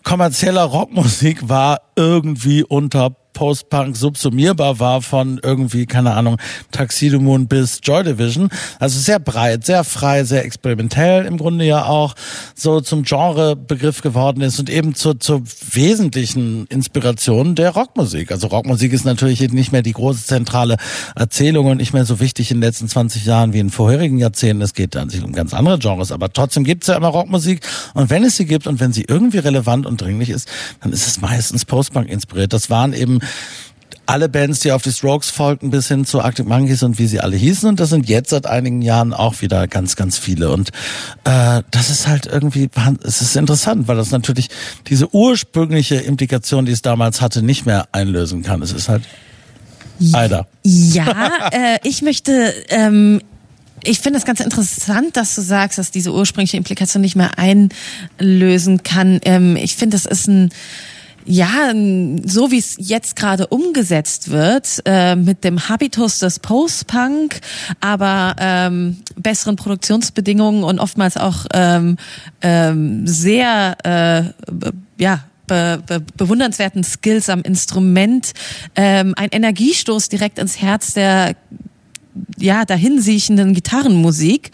kommerzieller Rockmusik war, irgendwie unter Post-Punk subsumierbar war von irgendwie, keine Ahnung, Tuxedo Moon bis Joy Division. Also sehr breit, sehr frei, sehr experimentell im Grunde ja auch so zum Genrebegriff geworden ist und eben zur, zur wesentlichen Inspiration der Rockmusik. Also Rockmusik ist natürlich nicht mehr die große zentrale Erzählung und nicht mehr so wichtig in den letzten 20 Jahren wie in vorherigen Jahrzehnten. Es geht an sich um ganz andere Genres, aber trotzdem gibt es ja immer Rockmusik und wenn es sie gibt und wenn sie irgendwie relevant und dringlich ist, dann ist es meistens Post-Punk inspiriert. Das waren eben alle Bands, die auf die Strokes folgten, bis hin zu Arctic Monkeys und wie sie alle hießen. Und das sind jetzt seit einigen Jahren auch wieder ganz, ganz viele. Und äh, das ist halt irgendwie, es ist interessant, weil das natürlich diese ursprüngliche Implikation, die es damals hatte, nicht mehr einlösen kann. Es ist halt leider. Ja, äh, ich möchte. Ähm ich finde es ganz interessant, dass du sagst, dass diese ursprüngliche Implikation nicht mehr einlösen kann. Ähm, ich finde, das ist ein ja, so wie es jetzt gerade umgesetzt wird, äh, mit dem Habitus des Post-Punk, aber ähm, besseren Produktionsbedingungen und oftmals auch ähm, ähm, sehr, äh, ja, be, be, bewundernswerten Skills am Instrument, ähm, ein Energiestoß direkt ins Herz der ja, dahinsiechenden Gitarrenmusik.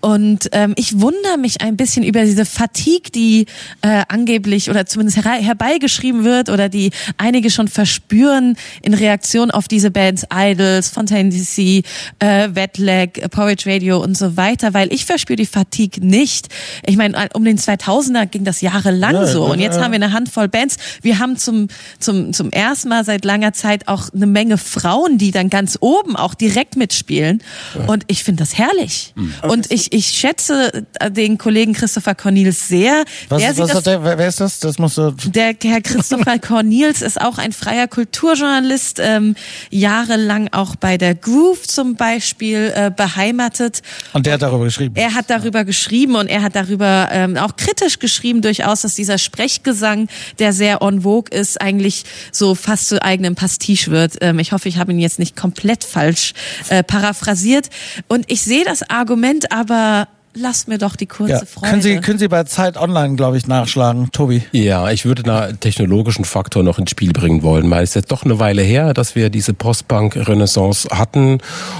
Und ähm, ich wundere mich ein bisschen über diese Fatigue, die äh, angeblich oder zumindest her herbeigeschrieben wird oder die einige schon verspüren in Reaktion auf diese Bands Idols, Fontaine DC, äh, Wetlag, Porridge Radio und so weiter, weil ich verspüre die Fatigue nicht. Ich meine, um den 2000er ging das jahrelang Ja, so und jetzt ja. haben wir eine Handvoll Bands. Wir haben zum, zum, zum ersten Mal seit langer Zeit auch eine Menge Frauen, die dann ganz oben auch direkt mitspielen. Und ich finde das herrlich. Hm. Und ich, ich schätze äh, den Kollegen Christopher Cornels sehr. Was, der was hat der, wer ist das? Das musst du. der Herr <laughs> Christopher Cornels ist auch ein freier Kulturjournalist, ähm, jahrelang auch bei der Groove zum Beispiel äh, beheimatet. Und der hat darüber geschrieben. Er hat darüber geschrieben und er hat darüber ähm, auch kritisch geschrieben durchaus, dass dieser Sprechgesang, der sehr on vogue ist, eigentlich so fast zu eigenem Pastiche wird. Ähm, ich hoffe, ich habe ihn jetzt nicht komplett falsch äh, paraphrasiert. Und ich sehe das Argument aber lasst mir doch die kurze Ja. Freude. Können Sie, können Sie bei Zeit Online, glaube ich, nachschlagen, Tobi? Ja, ich würde da technologischen Faktor noch ins Spiel bringen wollen, weil es ist jetzt doch eine Weile her, dass wir diese Postpunk-Renaissance hatten.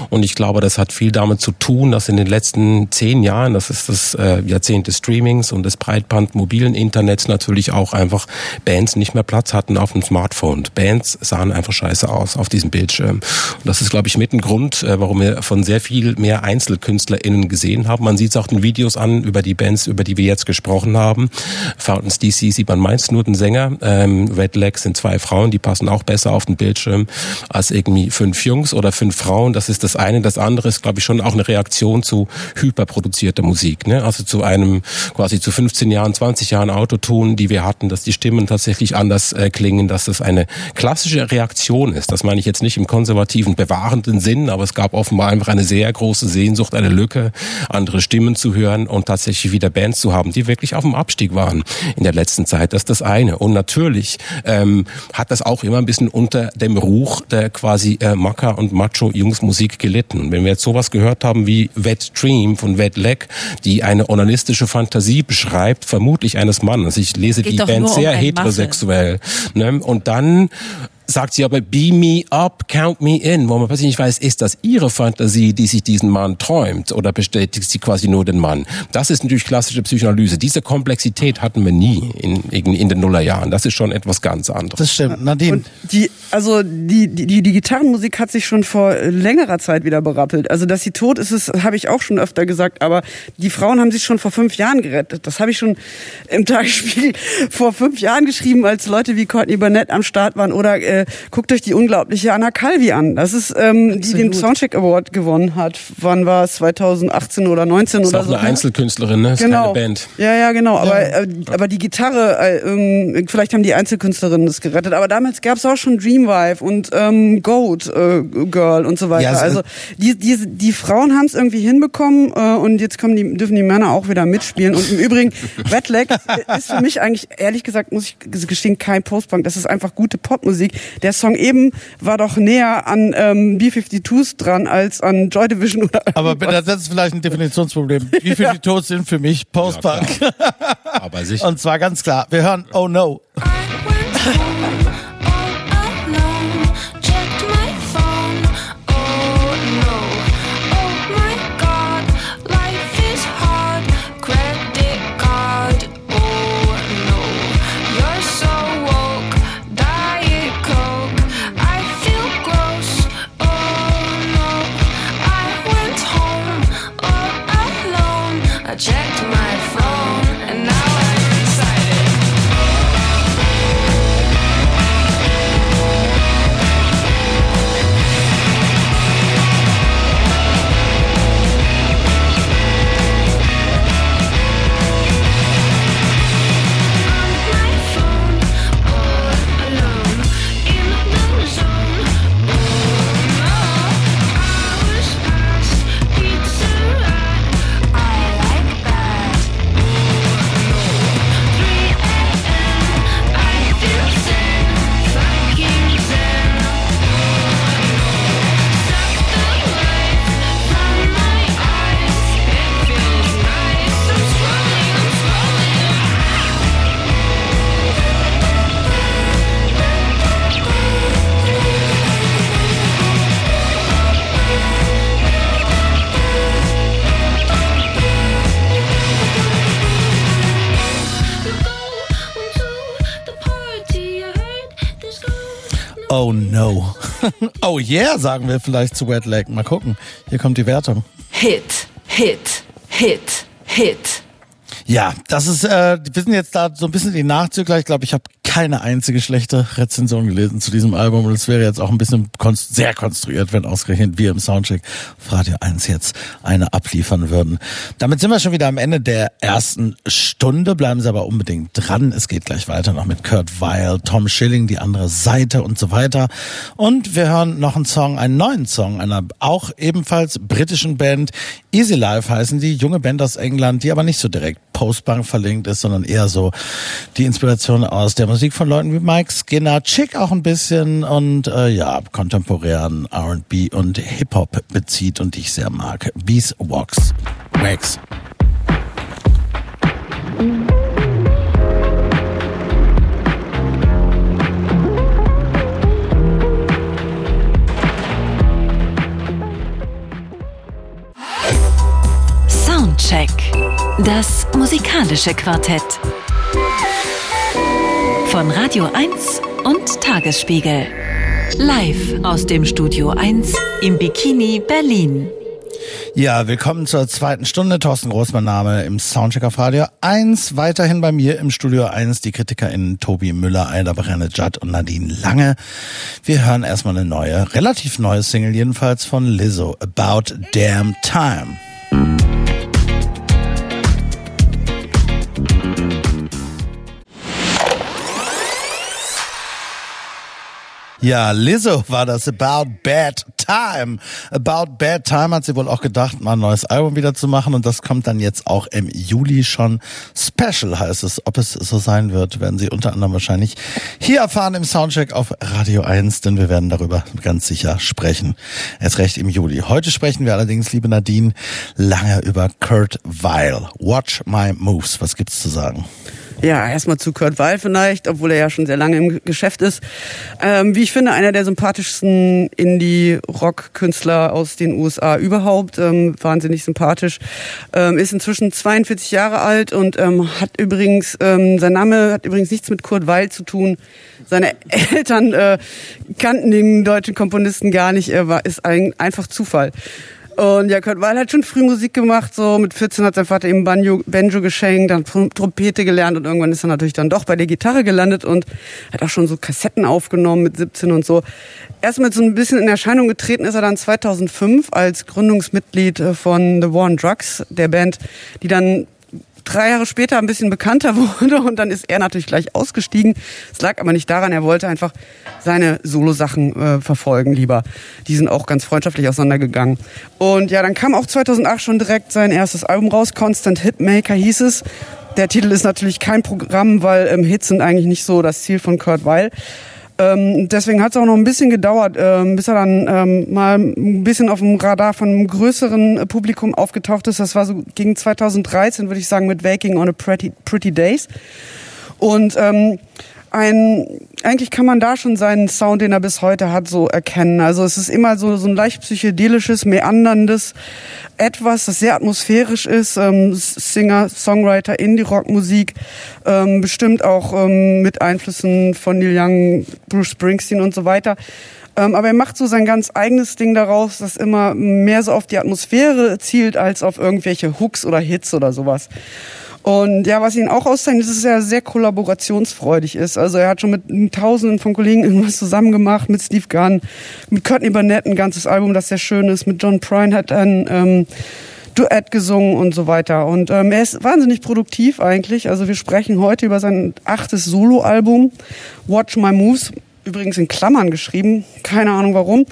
Und ich glaube, das hat viel damit zu tun, dass in den letzten zehn Jahren, das ist das äh, Jahrzehnt des Streamings und des Breitband-mobilen Internets natürlich auch einfach Bands nicht mehr Platz hatten auf dem Smartphone. Bands sahen einfach scheiße aus auf diesem Bildschirm. Und das ist, glaube ich, mit ein Grund, äh, warum wir von sehr viel mehr EinzelkünstlerInnen gesehen haben. Man sieht es auch den Videos an über die Bands, über die wir jetzt gesprochen haben. Fountains DC sieht man meist nur den Sänger. Ähm, Red Leg sind zwei Frauen, die passen auch besser auf den Bildschirm als irgendwie fünf Jungs oder fünf Frauen. Das ist das eine. Das andere ist, glaube ich, schon auch eine Reaktion zu hyperproduzierter Musik. Ne? Also zu einem quasi zu 15 Jahren, 20 Jahren Autotune, die wir hatten, dass die Stimmen tatsächlich anders äh, klingen, dass das eine klassische Reaktion ist. Das meine ich jetzt nicht im konservativen, bewahrenden Sinn, aber es gab offenbar einfach eine sehr große Sehnsucht, eine Lücke, andere Stimmen zu hören und tatsächlich wieder Bands zu haben, die wirklich auf dem Abstieg waren in der letzten Zeit. Das ist das eine. Und natürlich ähm, hat das auch immer ein bisschen unter dem Ruch der quasi äh, Macker und Macho-Jungsmusik gelitten. Wenn wir jetzt sowas gehört haben wie Wet Dream von Wet Leg, die eine onanistische Fantasie beschreibt, vermutlich eines Mannes. Ich lese Geht die Band um sehr heterosexuell. Ne? Und dann sagt sie aber, beam me up, count me in, wo man plötzlich nicht weiß, ist das ihre Fantasie, die sich diesen Mann träumt oder bestätigt sie quasi nur den Mann? Das ist natürlich klassische Psychoanalyse. Diese Komplexität hatten wir nie in, in, in den Nullerjahren. Das ist schon etwas ganz anderes. Das stimmt. Nadine. Und die, also die, die, die, die Gitarrenmusik hat sich schon vor längerer Zeit wieder berappelt. Also, dass sie tot ist, das habe ich auch schon öfter gesagt, aber die Frauen haben sich schon vor fünf Jahren gerettet. Das habe ich schon im Tagesspiegel <laughs> vor fünf Jahren geschrieben, als Leute wie Courtney Burnett am Start waren oder äh, guckt euch die unglaubliche Anna Calvi an. Das ist, ähm, die den Soundcheck Award gewonnen hat. Wann war es? 2018 oder 19 ist oder auch so. eine Einzelkünstlerin, ne? Ist Genau. keine Band. Ja, ja, genau. Aber, äh, aber die Gitarre, äh, ähm, vielleicht haben die Einzelkünstlerinnen das gerettet. Aber damals gab es auch schon Dreamwife und ähm, Goat äh, Girl und so weiter. Ja, es- also die, die, die Frauen haben es irgendwie hinbekommen äh, und jetzt kommen die, dürfen die Männer auch wieder mitspielen. Und im Übrigen, <laughs> Red Leg ist für mich eigentlich, ehrlich gesagt, muss ich gestehen, kein Postpunk. Das ist einfach gute Popmusik. Der Song eben war doch näher an ähm, B-52s dran als an Joy Division oder Aber das ist vielleicht ein Definitionsproblem. Wie viele die tot sind für mich Postpunk? Aber sicher. <laughs> Und zwar ganz klar. Wir hören Oh No. <laughs> oh yeah, sagen wir vielleicht zu Wet Leg. Mal gucken. Hier kommt die Wertung. Hit, Hit, Hit, Hit. Ja, das ist, äh, wir sind jetzt da so ein bisschen die Nachzügler. Ich glaube, ich habe keine einzige schlechte Rezension gelesen zu diesem Album und es wäre jetzt auch ein bisschen konst sehr konstruiert, wenn ausgerechnet wir im Soundcheck Radio 1 jetzt eine abliefern würden. Damit sind wir schon wieder am Ende der ersten Stunde. Bleiben Sie aber unbedingt dran. Es geht gleich weiter noch mit Kurt Weil, Tom Schilling, die andere Seite und so weiter. Und wir hören noch einen Song, einen neuen Song einer auch ebenfalls britischen Band. Easy Life heißen die, junge Band aus England, die aber nicht so direkt Postbank verlinkt ist, sondern eher so die Inspiration aus der Musik von Leuten wie Mike Skinner, Chick auch ein bisschen und äh, ja, kontemporären R&B und Hip-Hop bezieht und ich sehr mag. Bees Walks. Wax. Soundcheck. Das musikalische Quartett. Von Radio 1 und Tagesspiegel. Live aus dem Studio 1 im Bikini Berlin. Ja, willkommen zur zweiten Stunde. Thorsten Groß, mein Name im Soundcheck auf Radio 1. Weiterhin bei mir im Studio 1 die KritikerInnen Tobi Müller, Aida Brenne Judd und Nadine Lange. Wir hören erstmal eine neue, relativ neue Single jedenfalls von Lizzo, About Damn Time. Ja, Lizzo war das About Bad Time. About Bad Time hat sie wohl auch gedacht, mal ein neues Album wieder zu machen und das kommt dann jetzt auch im Juli schon. Special heißt es. Ob es so sein wird, werden Sie unter anderem wahrscheinlich hier erfahren im Soundcheck auf Radio 1, denn wir werden darüber ganz sicher sprechen. Erst recht im Juli. Heute sprechen wir allerdings, liebe Nadine, lange über Kurt Weil. Watch My Moves. Was gibt's zu sagen? Ja, erstmal zu Kurt Weil vielleicht, obwohl er ja schon sehr lange im Geschäft ist. Ähm, wie ich finde, einer der sympathischsten Indie-Rock-Künstler aus den USA überhaupt. Ähm, wahnsinnig sympathisch. Ähm, ist inzwischen 42 Jahre alt und ähm, hat übrigens, ähm, sein Name hat übrigens nichts mit Kurt Weil zu tun. Seine <laughs> Eltern äh, kannten den deutschen Komponisten gar nicht. Er war, ist ein, einfach Zufall. Und ja, Kurt Weil hat schon früh Musik gemacht. So mit 14 hat sein Vater ihm Banjo, Banjo geschenkt, dann Trom- Trompete gelernt und irgendwann ist er natürlich dann doch bei der Gitarre gelandet und hat auch schon so Kassetten aufgenommen mit 17 und so. Erst mit so ein bisschen in Erscheinung getreten ist er dann 2005 als Gründungsmitglied äh, von The War on Drugs, der Band, die dann drei Jahre später ein bisschen bekannter <laughs> wurde und dann ist er natürlich gleich ausgestiegen. Es lag aber nicht daran, er wollte einfach seine Solo-Sachen äh, verfolgen lieber. Die sind auch ganz freundschaftlich auseinandergegangen. Und ja, dann kam auch 2008 schon direkt sein erstes Album raus, Constant Hitmaker hieß es. Der Titel ist natürlich kein Programm, weil ähm, Hits sind eigentlich nicht so das Ziel von Kurt Weil. Ähm, deswegen hat es auch noch ein bisschen gedauert, ähm, bis er dann ähm, mal ein bisschen auf dem Radar von einem größeren äh, Publikum aufgetaucht ist. Das war so gegen 2013, würde ich sagen, mit Waking on a Pretty, Pretty Days. Und ähm, ein, eigentlich kann man da schon seinen Sound, den er bis heute hat, so erkennen. Also es ist immer so, so ein leicht psychedelisches, meanderndes etwas, das sehr atmosphärisch ist. Ähm, Singer, Songwriter, Indie-Rock-Musik, ähm, bestimmt auch ähm, mit Einflüssen von Neil Young, Bruce Springsteen und so weiter. Ähm, aber er macht so sein ganz eigenes Ding daraus, das immer mehr so auf die Atmosphäre zielt, als auf irgendwelche Hooks oder Hits oder sowas. Und ja, was ihn auch auszeichnet, ist, dass er sehr kollaborationsfreudig ist. Also er hat schon mit Tausenden von Kollegen <laughs> irgendwas zusammen gemacht, mit Steve Gunn, mit Courtney Barnett ein ganzes Album, das sehr schön ist, mit John Prine hat ein ähm, Duett gesungen und so weiter. Und ähm, er ist wahnsinnig produktiv eigentlich. Also wir sprechen heute über sein achtes Soloalbum, Watch My Moves, übrigens in Klammern geschrieben, keine Ahnung warum.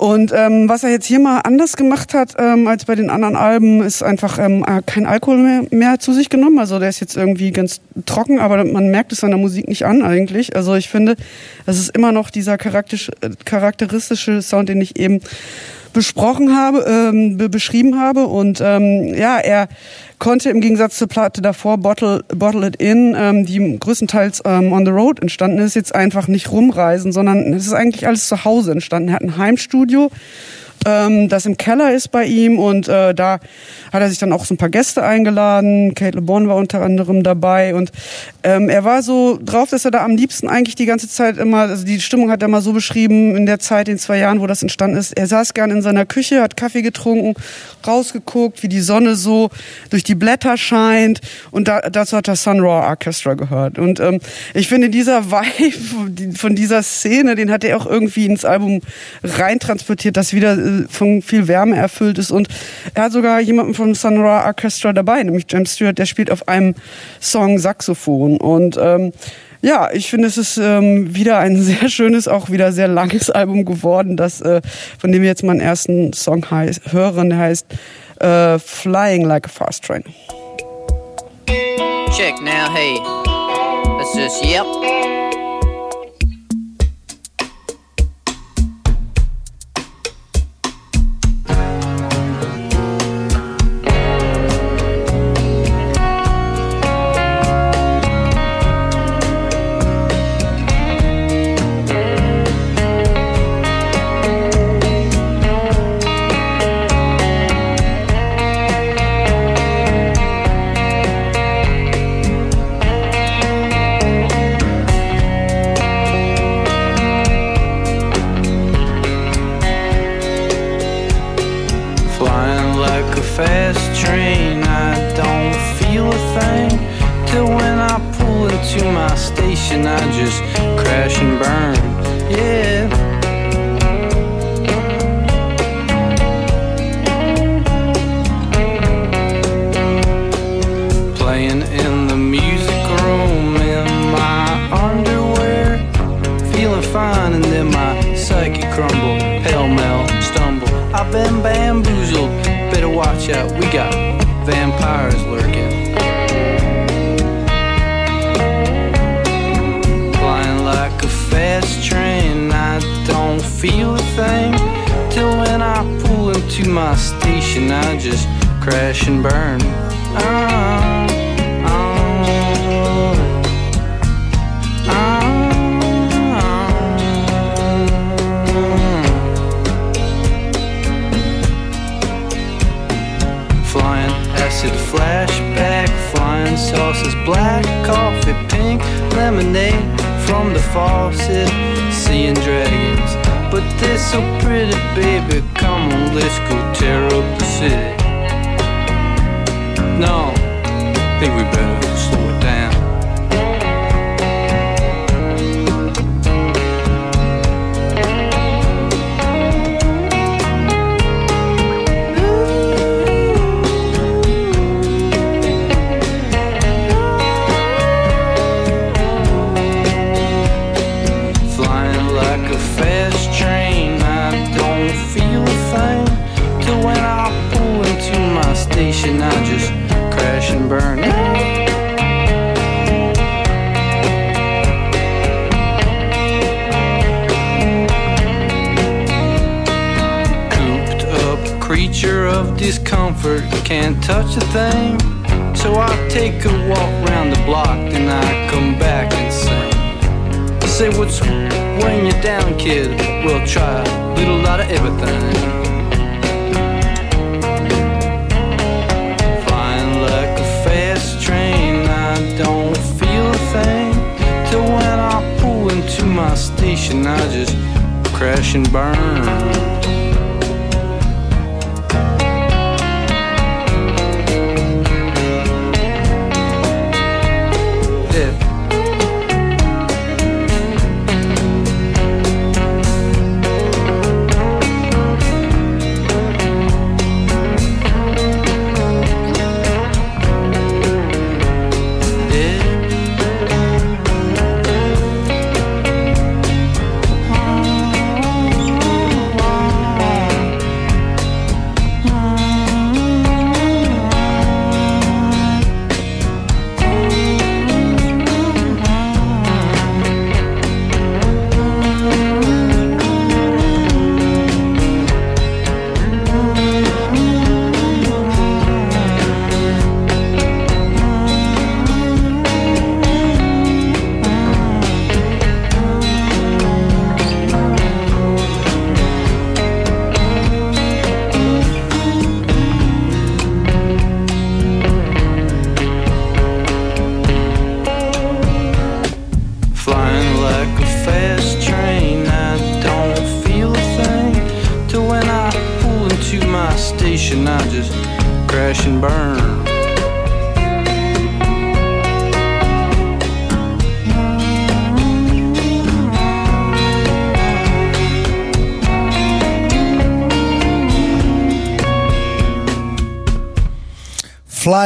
Und ähm, was er jetzt hier mal anders gemacht hat ähm, als bei den anderen Alben, ist einfach ähm, hat kein Alkohol mehr, mehr zu sich genommen. Also der ist jetzt irgendwie ganz trocken, aber man merkt es seiner Musik nicht an eigentlich. Also ich finde, das ist immer noch dieser äh, charakteristische Sound, den ich eben besprochen habe, ähm, be beschrieben habe. Und ähm, ja, er konnte im Gegensatz zur Platte davor, Bottle, Bottle It In, ähm, die größtenteils ähm, on the road entstanden ist, jetzt einfach nicht rumreisen, sondern es ist eigentlich alles zu Hause entstanden. Er hat ein Heimstudio, ähm, das im Keller ist bei ihm und äh, da hat er sich dann auch so ein paar Gäste eingeladen. Kate LeBon war unter anderem dabei und ähm, er war so drauf, dass er da am liebsten eigentlich die ganze Zeit immer, also die Stimmung hat er mal so beschrieben in der Zeit, in zwei Jahren, wo das entstanden ist. Er saß gern in seiner Küche, hat Kaffee getrunken, rausgeguckt, wie die Sonne so durch die Blätter scheint und da, dazu hat das Sun Ra Orchestra gehört. Und ähm, ich finde, dieser Vibe <laughs> von dieser Szene, den hat er auch irgendwie ins Album reintransportiert, das wieder von viel Wärme erfüllt ist. Und er hat sogar jemanden vom Sun Ra Orchestra dabei, nämlich James Stewart, der spielt auf einem Song Saxophon. Und ähm, ja, ich finde, es ist ähm, wieder ein <laughs> sehr schönes, auch wieder sehr langes Album geworden, das, äh, von dem wir jetzt mal einen ersten Song heiß, hören, der heißt äh, Flying Like a Fast Train. Check now, hey. That's just, yep. Station, I just crash and burn. Up creature of discomfort, can't touch a thing. So I take a walk round the block, then I come back and sing. Say what's weighing you down, kid? We'll try a little lot of everything. My station, I just crash and burn.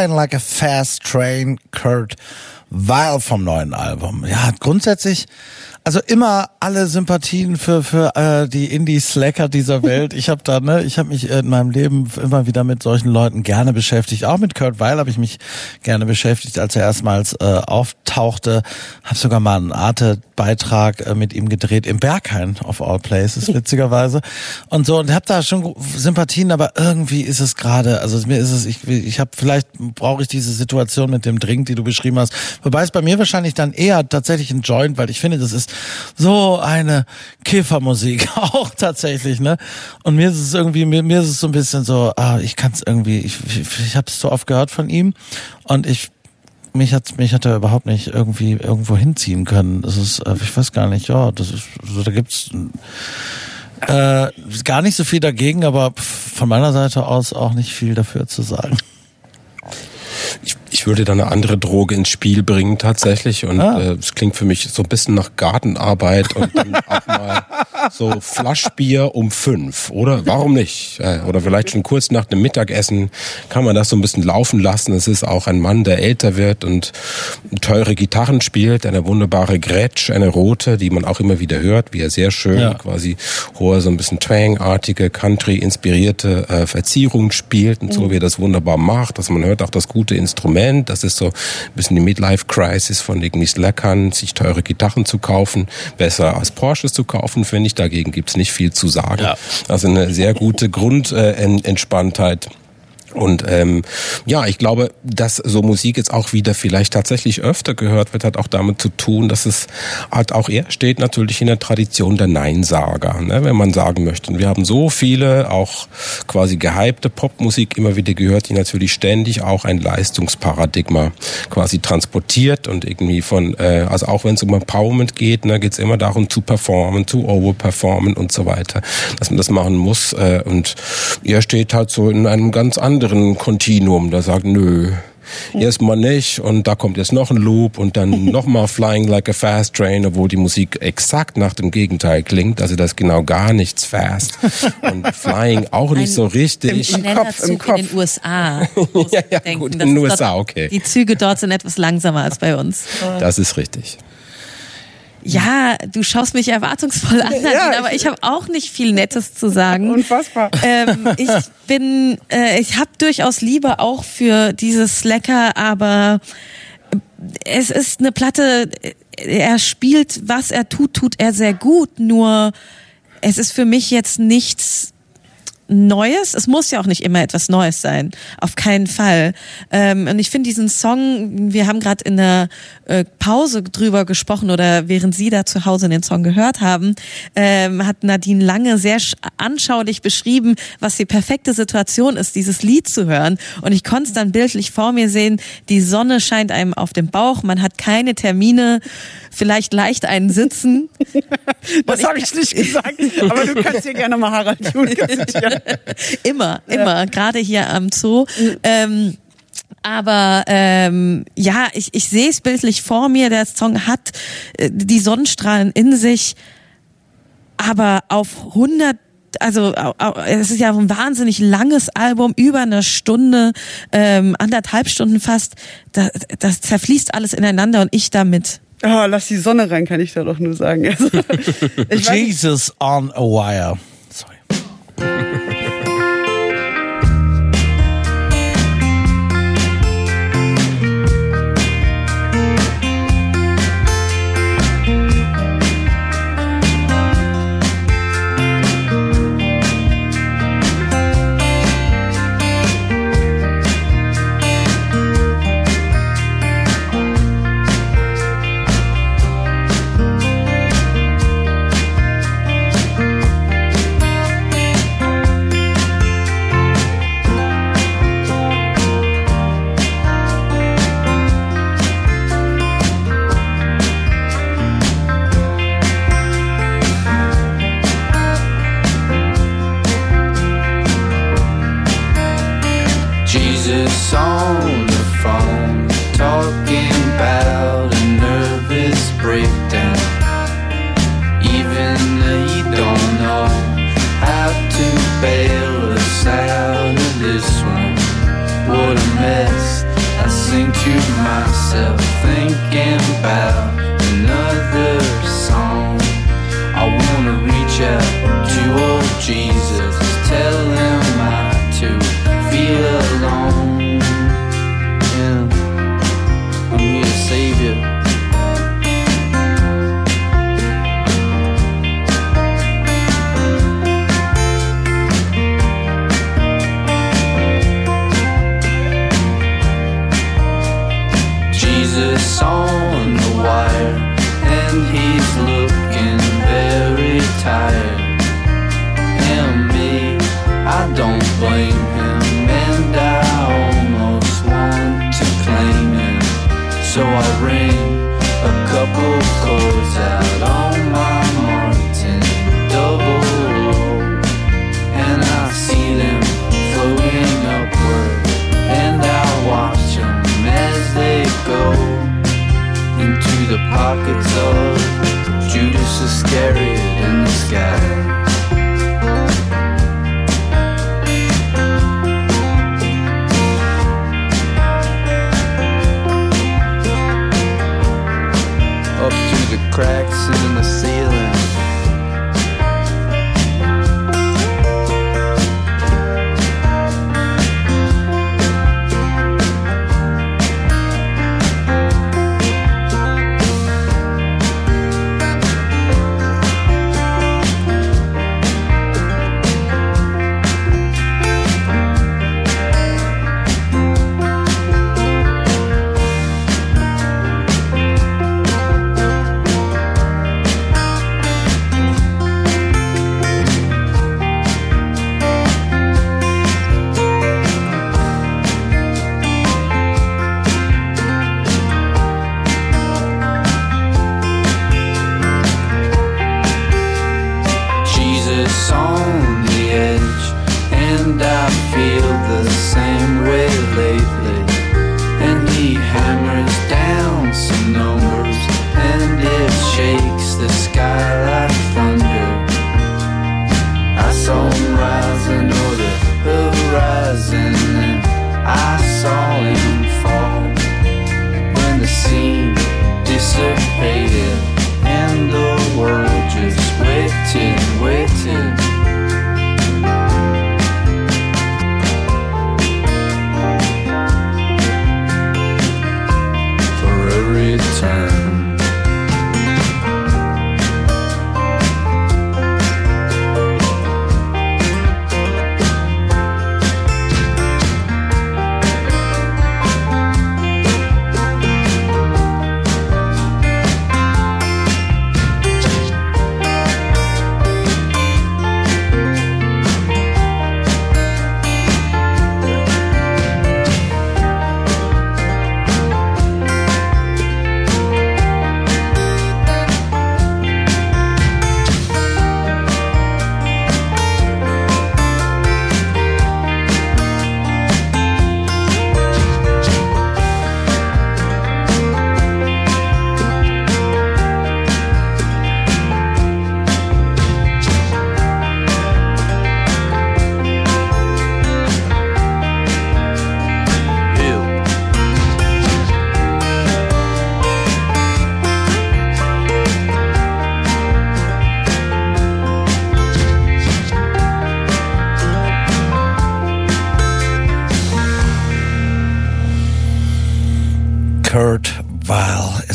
Flying Like a Fast Train, Kurt Weil vom neuen Album. Ja, grundsätzlich, also immer alle Sympathien für für äh, die Indie-Slacker dieser Welt. Ich habe da, ne, ich habe mich in meinem Leben immer wieder mit solchen Leuten gerne beschäftigt. Auch mit Kurt Weil habe ich mich gerne beschäftigt, als er erstmals äh, auftauchte. Habe sogar mal einen Arte-Beitrag äh, mit ihm gedreht im Berghain of all places, <laughs> witzigerweise. Und so und habe da schon Sympathien, aber irgendwie ist es gerade, also mir ist es, ich, ich habe vielleicht brauche ich diese Situation mit dem Drink, die du beschrieben hast. Wobei es bei mir wahrscheinlich dann eher tatsächlich ein Joint, weil ich finde, das ist so eine Kiffermusik <laughs> auch tatsächlich, ne? Und mir ist es irgendwie, mir, mir ist es so ein bisschen so, ah, ich kann es irgendwie, ich, ich, ich habe es so oft gehört von ihm und ich mich hat mich hat er überhaupt nicht irgendwie irgendwo hinziehen können. Das ist, äh, ich weiß gar nicht, ja, das ist, so, da gibt's Äh, gar nicht so viel dagegen, aber von meiner Seite aus auch nicht viel dafür zu sagen. Ich, ich würde da eine andere Droge ins Spiel bringen tatsächlich und Ah. äh, es klingt für mich so ein bisschen nach Gartenarbeit und dann <laughs> auch mal so Flaschbier um fünf, oder? Warum nicht? Oder vielleicht schon kurz nach dem Mittagessen kann man das so ein bisschen laufen lassen. Es ist auch ein Mann, der älter wird und teure Gitarren spielt, eine wunderbare Gretsch, eine rote, die man auch immer wieder hört, wie er sehr schön Ja. quasi hohe, so ein bisschen Twang-artige, Country-inspirierte äh, Verzierung spielt und so wie er das wunderbar macht, dass man hört auch das gute Instrument. Das ist so ein bisschen die Midlife-Crisis von irgendwie Slackern, sich teure Gitarren zu kaufen, besser als Porsches zu kaufen, finde ich. Dagegen gibt's nicht viel zu sagen. Ja. Also eine sehr gute Grundentspanntheit. Und ähm, ja, ich glaube, dass so Musik jetzt auch wieder vielleicht tatsächlich öfter gehört wird, hat auch damit zu tun, dass es halt auch eher steht natürlich in der Tradition der Neinsager, ne, wenn man sagen möchte. Und wir haben so viele auch quasi gehypte Popmusik immer wieder gehört, die natürlich ständig auch ein Leistungsparadigma quasi transportiert und irgendwie von, äh, also auch wenn es um Empowerment geht, ne, geht es immer darum zu performen, zu overperformen und so weiter, dass man das machen muss. Äh, und er steht halt so in einem ganz anderen Kontinuum, da sagt, nö, erstmal nicht und da kommt jetzt noch ein Loop und dann <laughs> nochmal Flying Like a Fast Train, obwohl die Musik exakt nach dem Gegenteil klingt, also das ist genau gar nichts fast <laughs> und Flying auch nicht Ein- so richtig. Schneller Kopf, im Zug in den Kopf. USA. <laughs> Ja, ja, ich denken. gut, in den USA, okay. Die Züge dort sind etwas langsamer als bei uns. Das ist richtig. Ja, du schaust mich erwartungsvoll an, <laughs> Ja, ich- aber ich habe auch nicht viel Nettes zu sagen. Unfassbar. ähm, ich <laughs> bin, äh, ich habe durchaus Liebe auch für dieses Slacker, aber es ist eine Platte, er spielt, was er tut, tut er sehr gut, nur es ist für mich jetzt nichts Neues. Es muss ja auch nicht immer etwas Neues sein. Auf keinen Fall. Ähm, und ich finde diesen Song, wir haben gerade in der äh, Pause drüber gesprochen oder während Sie da zu Hause den Song gehört haben, ähm, hat Nadine Lange sehr sch- anschaulich beschrieben, was die perfekte Situation ist, dieses Lied zu hören. Und ich konnte es dann bildlich vor mir sehen. Die Sonne scheint einem auf dem Bauch. Man hat keine Termine, vielleicht leicht einen Sitzen. <laughs> Das habe ich nicht gesagt, aber du kannst hier gerne mal Harald Junke <laughs> <laughs> <laughs> immer, immer, gerade hier am Zoo. Ähm, aber ähm, ja, ich, ich sehe es bildlich vor mir. Der Song hat äh, die Sonnenstrahlen in sich, aber auf 100 also es ist ja ein wahnsinnig langes Album, über eine Stunde, ähm, anderthalb Stunden fast. Da, das zerfließt alles ineinander und ich damit. Ah, lass die Sonne rein, kann ich da doch nur sagen. Also, <laughs> ich weiß, nicht, Jesus on a wire. Sorry. <laughs>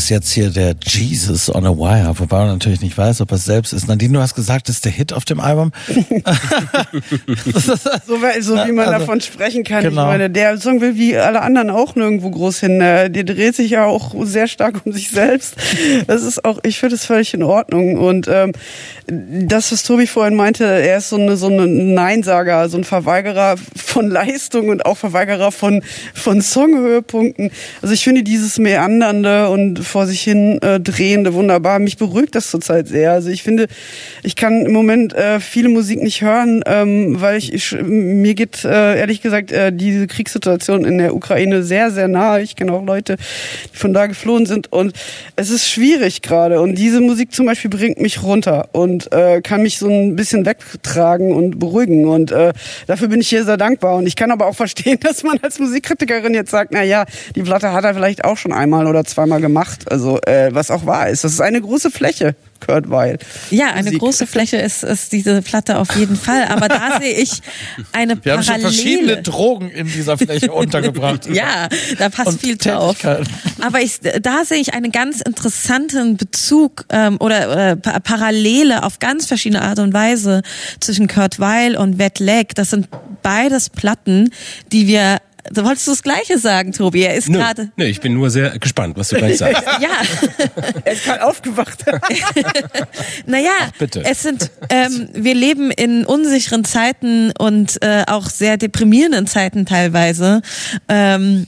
ist jetzt hier der Jesus on a Wire, wobei man natürlich nicht weiß, ob er es selbst ist. Nadine, du hast gesagt, das ist der Hit auf dem Album. <laughs> So, so wie man Also, davon sprechen kann. genau. Ich meine, der Song will wie alle anderen auch nirgendwo groß hin. Äh, Der dreht sich ja auch sehr stark um sich selbst. Das ist auch, ich finde es völlig in Ordnung. Und ähm, das, was Tobi vorhin meinte, er ist so eine so eine Neinsager, so ein Verweigerer von Leistung und auch Verweigerer von von Songhöhepunkten. Also ich finde dieses meandernde und vor sich hin äh, drehende wunderbar. Mich beruhigt das zurzeit sehr. Also ich finde, ich kann im Moment äh, viele Musik nicht hören, ähm, weil ich, ich mir geht äh, ehrlich gesagt äh, diese Kriegssituation in der Ukraine sehr sehr nahe. Ich kenne auch Leute, die von da geflohen sind und es ist schwierig gerade. Und diese Musik zum Beispiel bringt mich runter und äh, kann mich so ein bisschen wegtragen und beruhigen. Und äh, dafür bin ich hier sehr dankbar. Und ich kann aber auch verstehen, <laughs> dass man als Musikkritikerin jetzt sagt, na ja, die Platte hat er vielleicht auch schon einmal oder zweimal gemacht. Also äh, was auch wahr ist. Das ist eine große Fläche, Kurt Weil. Ja, eine Musik. große Fläche ist, ist diese Platte auf jeden Fall. Aber da <laughs> sehe ich eine Wir haben schon verschiedene Parallele. Drogen in dieser Fläche <laughs> untergebracht. Ja, da passt Und viel drauf. Aber ich, da sehe ich einen ganz interessanten Bezug ähm, oder, Pa- Parallele auf ganz verschiedene Art und Weise zwischen Kurt Weil und Wet Leg. Das sind beides Platten, die wir. Du wolltest du das Gleiche sagen, Tobi? Er ist gerade. nö, ich bin nur sehr gespannt, was du gleich <laughs> sagst. Ja, Er ist gerade aufgewacht. <laughs> naja, bitte. es sind, ähm, wir leben in unsicheren Zeiten und äh, auch sehr deprimierenden Zeiten teilweise. Ähm,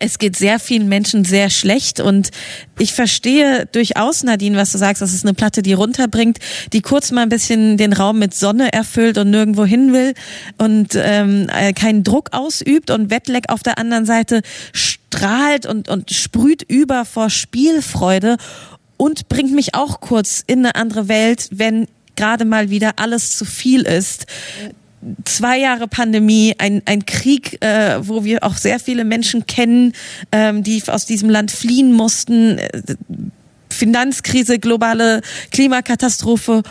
es geht sehr vielen Menschen sehr schlecht und ich verstehe durchaus, Nadine, was du sagst, das ist eine Platte, die runterbringt, die kurz mal ein bisschen den Raum mit Sonne erfüllt und nirgendwo hin will und ähm, äh, keinen Druck ausübt und Wettleck auf der anderen Seite strahlt und, und sprüht über vor Spielfreude und bringt mich auch kurz in eine andere Welt, wenn gerade mal wieder alles zu viel ist zwei Jahre Pandemie, ein, ein Krieg, äh, wo wir auch sehr viele Menschen kennen, ähm, die aus diesem Land fliehen mussten, äh, Finanzkrise, globale Klimakatastrophe.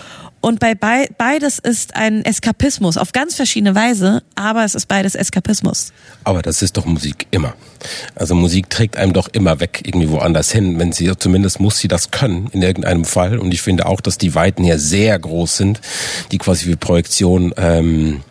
Und bei bei beides ist ein Eskapismus auf ganz verschiedene Weise, aber es ist beides Eskapismus. Aber das ist doch Musik immer. Also Musik trägt einem doch immer weg, irgendwie woanders hin. Wenn sie, zumindest muss sie das können, in irgendeinem Fall. Und ich finde auch, dass die Weiten hier sehr groß sind, die quasi für Projektion, ähm,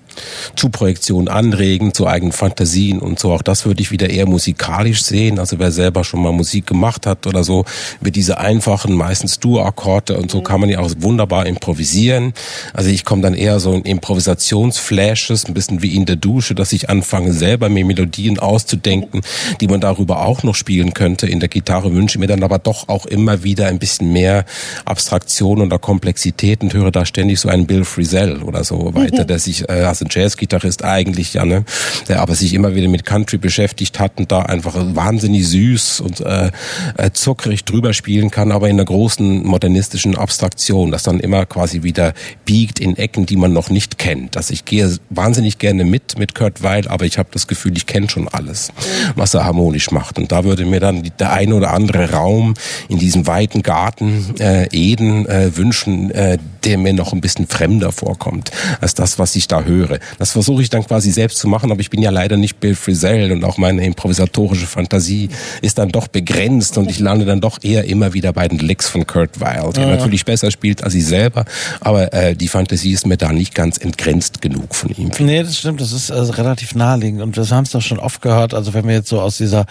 zu Projektion anregen, zu eigenen Fantasien und so. Auch das würde ich wieder eher musikalisch sehen. Also wer selber schon mal Musik gemacht hat oder so, mit diese einfachen, meistens Dur-Akkorde und so kann man ja auch wunderbar improvisieren. Also ich komme dann eher so in Improvisationsflashes, ein bisschen wie in der Dusche, dass ich anfange selber mir Melodien auszudenken, die man darüber auch noch spielen könnte. In der Gitarre wünsche ich mir dann aber doch auch immer wieder ein bisschen mehr Abstraktion oder Komplexität und höre da ständig so einen Bill Frisell oder so weiter, der sich äh, als ein Jazzgitarrist eigentlich ja, ne, der aber sich immer wieder mit Country beschäftigt hat und da einfach wahnsinnig süß und äh, äh, zuckrig drüber spielen kann, aber in einer großen modernistischen Abstraktion, das dann immer quasi wieder biegt in Ecken, die man noch nicht kennt. Also ich gehe wahnsinnig gerne mit mit Kurt Weil, aber ich habe das Gefühl, ich kenne schon alles, was er harmonisch macht. Und da würde mir dann der eine oder andere Raum in diesem weiten Garten äh, Eden äh, wünschen, äh, der mir noch ein bisschen fremder vorkommt als das, was ich da höre. Das versuche ich dann quasi selbst zu machen, aber ich bin ja leider nicht Bill Frisell und auch meine improvisatorische Fantasie ist dann doch begrenzt und ich lande dann doch eher immer wieder bei den Licks von Kurt Weill, der natürlich besser spielt als ich selber, aber äh, die Fantasie ist mir da nicht ganz entgrenzt genug von ihm. Nee, das stimmt, das ist also relativ naheliegend und wir haben es doch schon oft gehört, also wenn wir jetzt so aus dieser,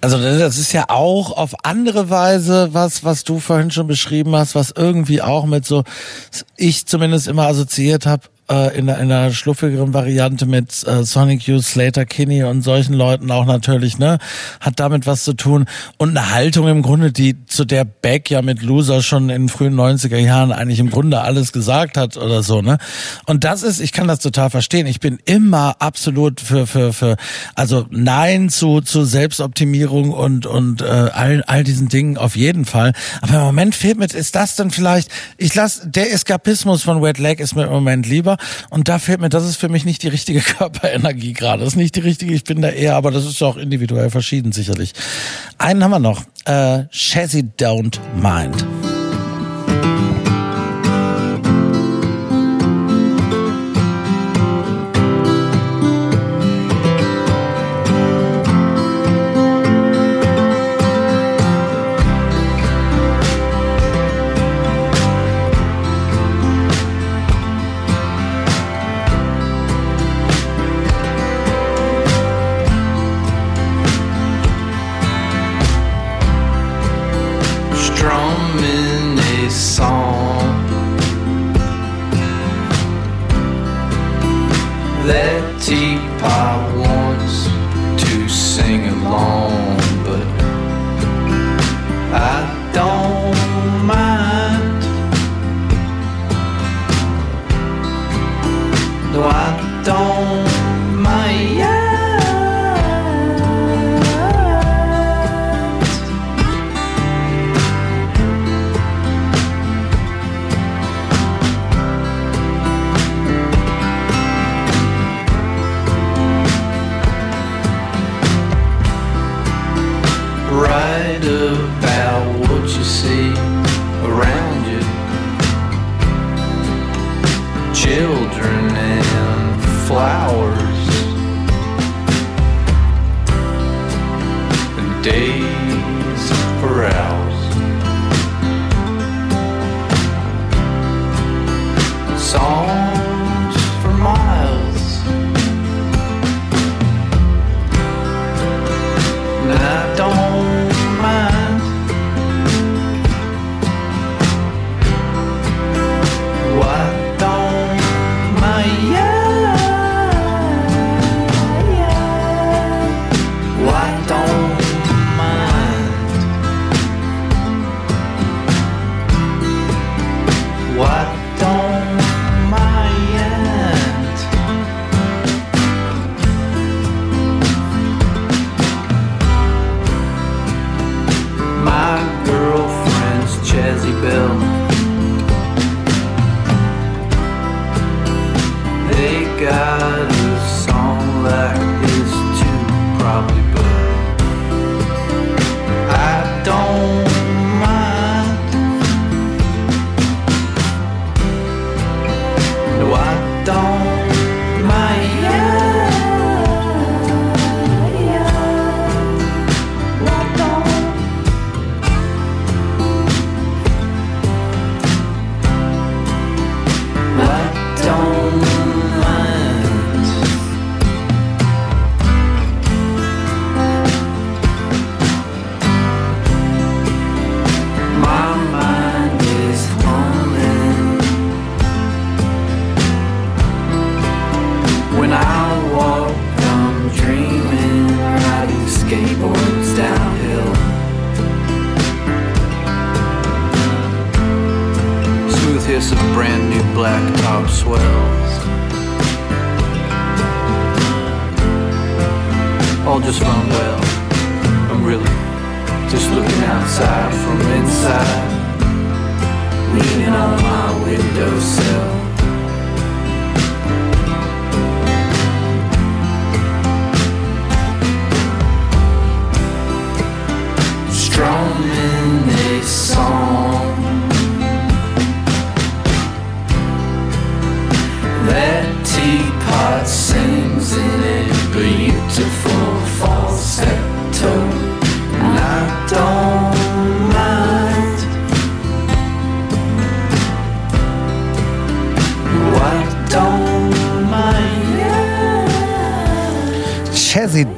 also das ist ja auch auf andere Weise was, was du vorhin schon beschrieben hast, was irgendwie auch mit so, ich zumindest immer assoziiert habe, äh, in, in einer schluffigeren Variante mit äh, Sonic Youth, Slater Kinney und solchen Leuten auch natürlich, ne, hat damit was zu tun und eine Haltung im Grunde, die zu der Beck ja mit Loser schon in den frühen 90er Jahren eigentlich im Grunde alles gesagt hat oder so, ne? Und das ist, ich kann das total verstehen. Ich bin immer absolut für für für also nein zu zu Selbstoptimierung und und äh, all all diesen Dingen auf jeden Fall, aber im Moment fehlt mir ist das dann vielleicht ich lass der Eskapismus von Wet Leg ist mir im Moment lieber und da fehlt mir das ist für mich nicht die richtige <laughs> Körperenergie gerade. Das ist nicht die richtige, ich bin da eher, aber das ist ja auch individuell verschieden sicherlich. Einen haben wir noch. Äh, Shazzy Don't Mind.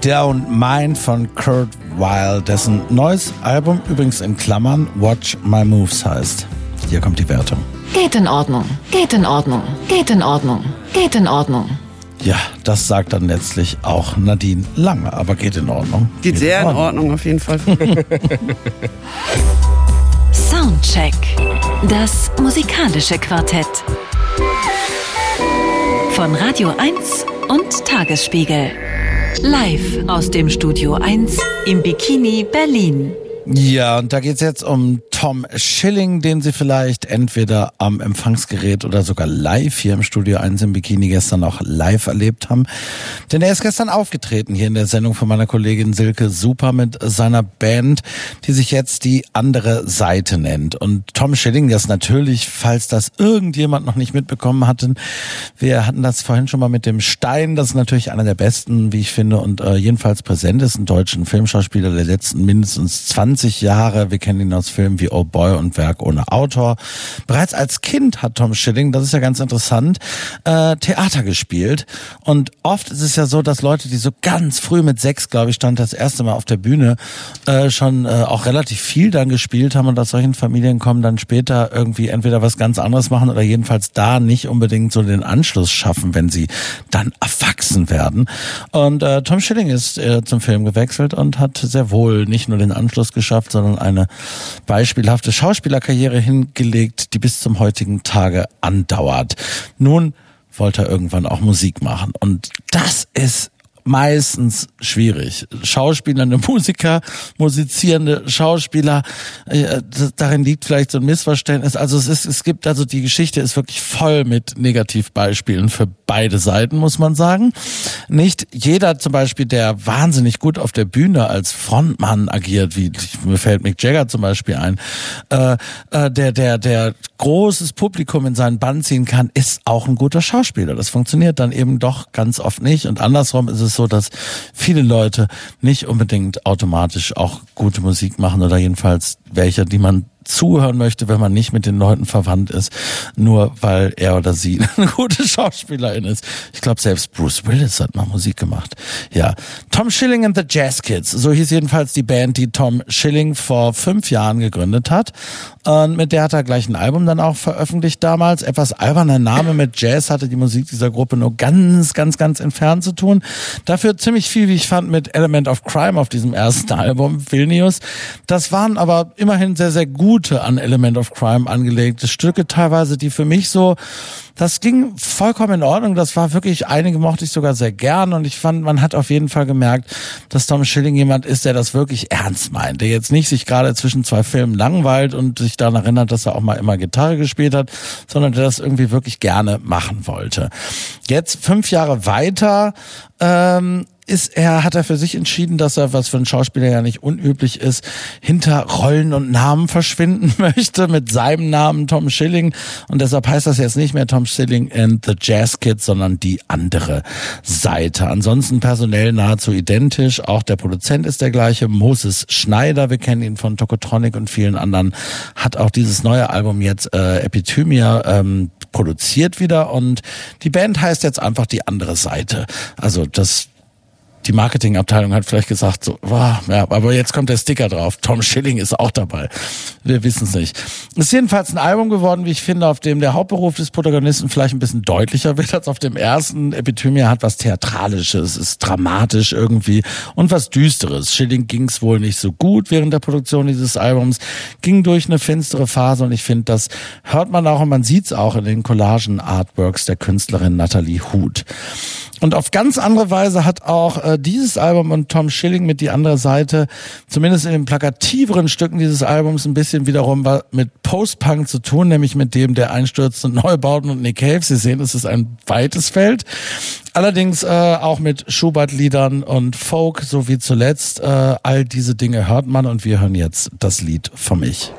Down Mine von Kurt Weil, dessen neues Album übrigens in Klammern Watch My Moves heißt. Hier kommt die Wertung. Geht in Ordnung, geht in Ordnung, geht in Ordnung, geht in Ordnung. Ja, das sagt dann letztlich auch Nadine Lange, aber geht in Ordnung. Geht sehr in Ordnung auf jeden Fall. <laughs> Soundcheck. Das musikalische Quartett. Von Radio 1 und Tagesspiegel. Live aus dem Studio 1 im Bikini Berlin. Ja, und da geht's jetzt um Tom Schilling, den Sie vielleicht entweder am Empfangsgerät oder sogar live hier im Studio 1 im Bikini gestern auch live erlebt haben. Denn er ist gestern aufgetreten hier in der Sendung von meiner Kollegin Silke Super mit seiner Band, die sich jetzt die andere Seite nennt. Und Tom Schilling, das natürlich, falls das irgendjemand noch nicht mitbekommen hatte, wir hatten das vorhin schon mal mit dem Stein, das ist natürlich einer der besten, wie ich finde, und äh, jedenfalls präsentesten deutschen Filmschauspieler der letzten mindestens 20 Jahre. Wir kennen ihn aus Filmen wie Oh Boy und Werk ohne Autor. Bereits als Kind hat Tom Schilling, das ist ja ganz interessant, äh, Theater gespielt. Und oft ist es ja so, dass Leute, die so ganz früh mit sechs, glaube ich, stand das erste Mal auf der Bühne, äh, schon äh, auch relativ viel dann gespielt haben und aus solchen Familien kommen, dann später irgendwie entweder was ganz anderes machen oder jedenfalls da nicht unbedingt so den Anschluss schaffen, wenn sie dann erwachsen werden. Und äh, Tom Schilling ist äh, zum Film gewechselt und hat sehr wohl nicht nur den Anschluss geschafft, sondern eine beispielhafte Schauspielerkarriere hingelegt, die bis zum heutigen Tage andauert. Nun wollte er irgendwann auch Musik machen. Und das ist meistens schwierig. Schauspielende Musiker, musizierende Schauspieler, äh, darin liegt vielleicht so ein Missverständnis. Also es ist, es gibt, also die Geschichte ist wirklich voll mit Negativbeispielen für beide Seiten, muss man sagen. Nicht jeder zum Beispiel, der wahnsinnig gut auf der Bühne als Frontmann agiert, wie mir fällt Mick Jagger zum Beispiel ein, äh, äh, der, der, der großes Publikum in seinen Bann ziehen kann, ist auch ein guter Schauspieler. Das funktioniert dann eben doch ganz oft nicht. Und andersrum ist es so, dass viele Leute nicht unbedingt automatisch auch gute Musik machen oder jedenfalls welche, die man zuhören möchte, wenn man nicht mit den Leuten verwandt ist, nur weil er oder sie <laughs> eine gute Schauspielerin ist. Ich glaube, selbst Bruce Willis hat mal Musik gemacht. Ja. Tom Schilling and the Jazz Kids, so hieß jedenfalls die Band, die Tom Schilling vor fünf Jahren gegründet hat. Und mit der hat er gleich ein Album dann auch veröffentlicht damals. Etwas alberner Name mit Jazz hatte die Musik dieser Gruppe nur ganz, ganz, ganz entfernt zu tun. Dafür ziemlich viel, wie ich fand, mit Element of Crime auf diesem ersten <laughs> Album, Vilnius. Das waren aber immerhin sehr, sehr gute an Element of Crime angelegte Stücke, teilweise, die für mich so, das ging vollkommen in Ordnung. Das war wirklich, einige mochte ich sogar sehr gern und ich fand, man hat auf jeden Fall gemerkt, dass Tom Schilling jemand ist, der das wirklich ernst meint, der jetzt nicht sich gerade zwischen zwei Filmen langweilt und sich daran erinnert, dass er auch mal immer Gitarre gespielt hat, sondern der das irgendwie wirklich gerne machen wollte. Jetzt fünf Jahre weiter ähm, ist er, hat er für sich entschieden, dass er, was für einen Schauspieler ja nicht unüblich ist, hinter Rollen und Namen verschwinden <laughs> möchte mit seinem Namen Tom Schilling. Und deshalb heißt das jetzt nicht mehr Tom Schilling and the Jazz Kids, sondern die andere Seite. Ansonsten personell nahezu identisch. Auch der Produzent ist der gleiche. Moses Schneider, wir kennen ihn von Tokotronic und vielen anderen, hat auch dieses neue Album jetzt äh, Epithymia ähm, produziert wieder. Und die Band heißt jetzt einfach die andere Seite. Also das die Marketingabteilung hat vielleicht gesagt, so, wow, ja, aber jetzt kommt der Sticker drauf. Tom Schilling ist auch dabei. Wir wissen es nicht. Es ist jedenfalls ein Album geworden, wie ich finde, auf dem der Hauptberuf des Protagonisten vielleicht ein bisschen deutlicher wird als auf dem ersten. Epithymia hat was Theatralisches, ist dramatisch irgendwie und was Düsteres. Schilling ging es wohl nicht so gut während der Produktion dieses Albums, ging durch eine finstere Phase und ich finde, das hört man auch und man sieht es auch in den Collagen-Artworks der Künstlerin Natalie Huth. Und auf ganz andere Weise hat auch äh, dieses Album und Tom Schilling mit die andere Seite, zumindest in den plakativeren Stücken dieses Albums, ein bisschen wiederum mit Post-Punk zu tun, nämlich mit dem der einstürzenden Neubauten und Nick Cave. Sie sehen, es ist ein weites Feld. Allerdings äh, auch mit Schubert-Liedern und Folk, so wie zuletzt. Äh, all diese Dinge hört man und wir hören jetzt das Lied von mich.